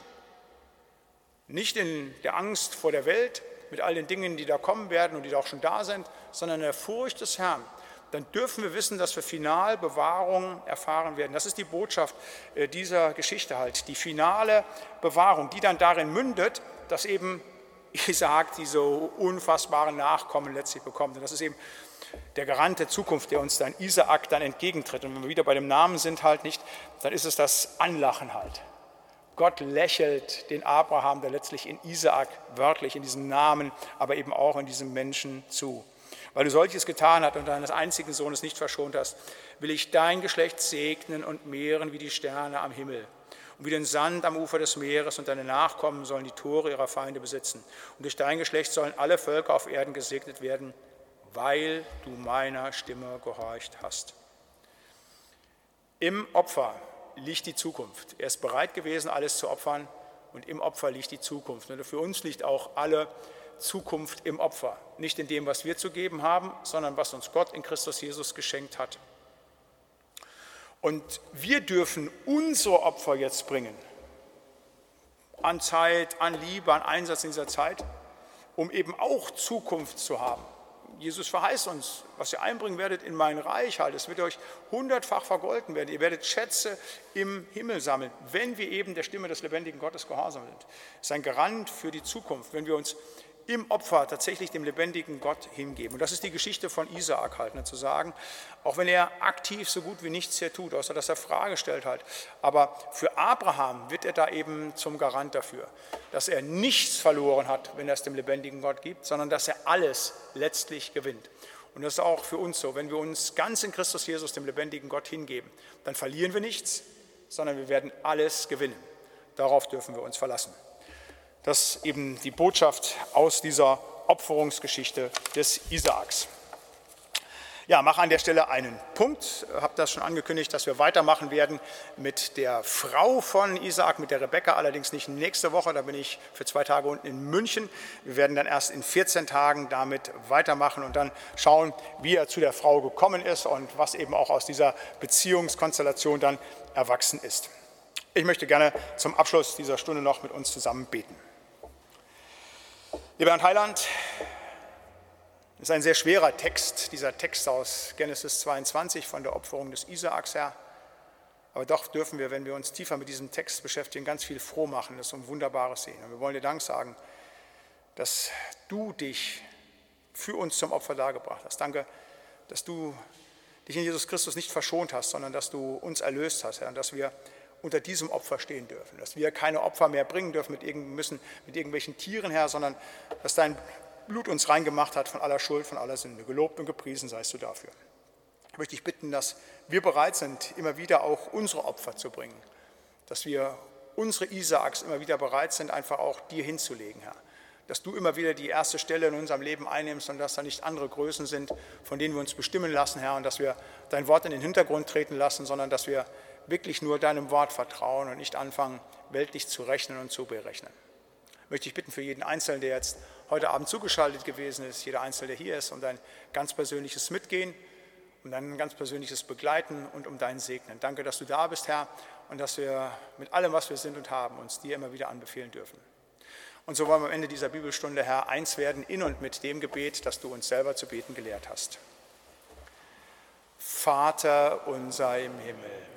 nicht in der Angst vor der Welt mit all den Dingen, die da kommen werden und die da auch schon da sind, sondern in der Furcht des Herrn, dann dürfen wir wissen, dass wir final Bewahrung erfahren werden. Das ist die Botschaft äh, dieser Geschichte halt, die finale Bewahrung, die dann darin mündet, dass eben Isaac diese unfassbaren Nachkommen letztlich bekommt. Und das ist eben der Garant der Zukunft, der uns dann Isaak dann entgegentritt. Und wenn wir wieder bei dem Namen sind halt nicht, dann ist es das Anlachen halt. Gott lächelt den Abraham, der letztlich in Isaak wörtlich in diesem Namen, aber eben auch in diesem Menschen zu. Weil du solches getan hast und deines einzigen Sohnes nicht verschont hast, will ich dein Geschlecht segnen und mehren wie die Sterne am Himmel und wie den Sand am Ufer des Meeres und deine Nachkommen sollen die Tore ihrer Feinde besitzen. Und durch dein Geschlecht sollen alle Völker auf Erden gesegnet werden, weil du meiner Stimme gehorcht hast. Im Opfer liegt die Zukunft. Er ist bereit gewesen, alles zu opfern und im Opfer liegt die Zukunft. Und für uns liegt auch alle Zukunft im Opfer. Nicht in dem, was wir zu geben haben, sondern was uns Gott in Christus Jesus geschenkt hat. Und wir dürfen unsere Opfer jetzt bringen. An Zeit, an Liebe, an Einsatz in dieser Zeit, um eben auch Zukunft zu haben. Jesus verheißt uns, was ihr einbringen werdet in mein Reich, halt, es wird euch hundertfach vergolten werden. Ihr werdet Schätze im Himmel sammeln, wenn wir eben der Stimme des lebendigen Gottes gehorsam sind. Das ist ein Garant für die Zukunft, wenn wir uns im Opfer tatsächlich dem lebendigen Gott hingeben. Und das ist die Geschichte von Isaak halt, ne, zu sagen, auch wenn er aktiv so gut wie nichts hier tut, außer dass er Frage stellt halt, aber für Abraham wird er da eben zum Garant dafür, dass er nichts verloren hat, wenn er es dem lebendigen Gott gibt, sondern dass er alles letztlich gewinnt. Und das ist auch für uns so, wenn wir uns ganz in Christus Jesus, dem lebendigen Gott, hingeben, dann verlieren wir nichts, sondern wir werden alles gewinnen. Darauf dürfen wir uns verlassen. Das ist eben die Botschaft aus dieser Opferungsgeschichte des Isaaks. Ja, mache an der Stelle einen Punkt. Habe das schon angekündigt, dass wir weitermachen werden mit der Frau von Isaak, mit der Rebecca, allerdings nicht nächste Woche, da bin ich für zwei Tage unten in München. Wir werden dann erst in 14 Tagen damit weitermachen und dann schauen, wie er zu der Frau gekommen ist und was eben auch aus dieser Beziehungskonstellation dann erwachsen ist. Ich möchte gerne zum Abschluss dieser Stunde noch mit uns zusammen beten. Lieber Herrn Heiland, das ist ein sehr schwerer Text, dieser Text aus Genesis 22 von der Opferung des Isaaks her. Aber doch dürfen wir, wenn wir uns tiefer mit diesem Text beschäftigen, ganz viel froh machen, das um Wunderbares sehen. Und wir wollen dir Dank sagen, dass du dich für uns zum Opfer dargebracht hast. Danke, dass du dich in Jesus Christus nicht verschont hast, sondern dass du uns erlöst hast, Herr, und dass wir unter diesem Opfer stehen dürfen, dass wir keine Opfer mehr bringen dürfen mit, müssen, mit irgendwelchen Tieren her, sondern dass dein Blut uns reingemacht hat von aller Schuld, von aller Sünde. Gelobt und gepriesen seist du dafür. Ich möchte dich bitten, dass wir bereit sind, immer wieder auch unsere Opfer zu bringen, dass wir unsere Isaaks immer wieder bereit sind, einfach auch dir hinzulegen, Herr. Dass du immer wieder die erste Stelle in unserem Leben einnimmst und dass da nicht andere Größen sind, von denen wir uns bestimmen lassen, Herr, und dass wir dein Wort in den Hintergrund treten lassen, sondern dass wir wirklich nur deinem Wort vertrauen und nicht anfangen, weltlich zu rechnen und zu berechnen. Möchte ich bitten für jeden Einzelnen, der jetzt heute Abend zugeschaltet gewesen ist, jeder Einzelne, der hier ist, um dein ganz persönliches Mitgehen, um dein ganz persönliches Begleiten und um dein Segnen. Danke, dass du da bist, Herr, und dass wir mit allem, was wir sind und haben, uns dir immer wieder anbefehlen dürfen. Und so wollen wir am Ende dieser Bibelstunde, Herr, eins werden in und mit dem Gebet, das du uns selber zu beten gelehrt hast. Vater unser im Himmel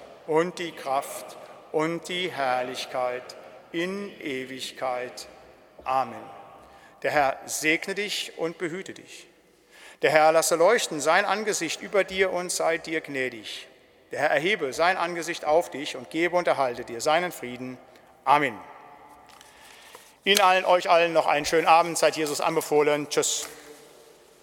und die Kraft und die Herrlichkeit in Ewigkeit. Amen. Der Herr segne dich und behüte dich. Der Herr lasse leuchten sein Angesicht über dir und sei dir gnädig. Der Herr erhebe sein Angesicht auf dich und gebe und erhalte dir seinen Frieden. Amen. Ihnen allen, euch allen noch einen schönen Abend. Seid Jesus anbefohlen. Tschüss.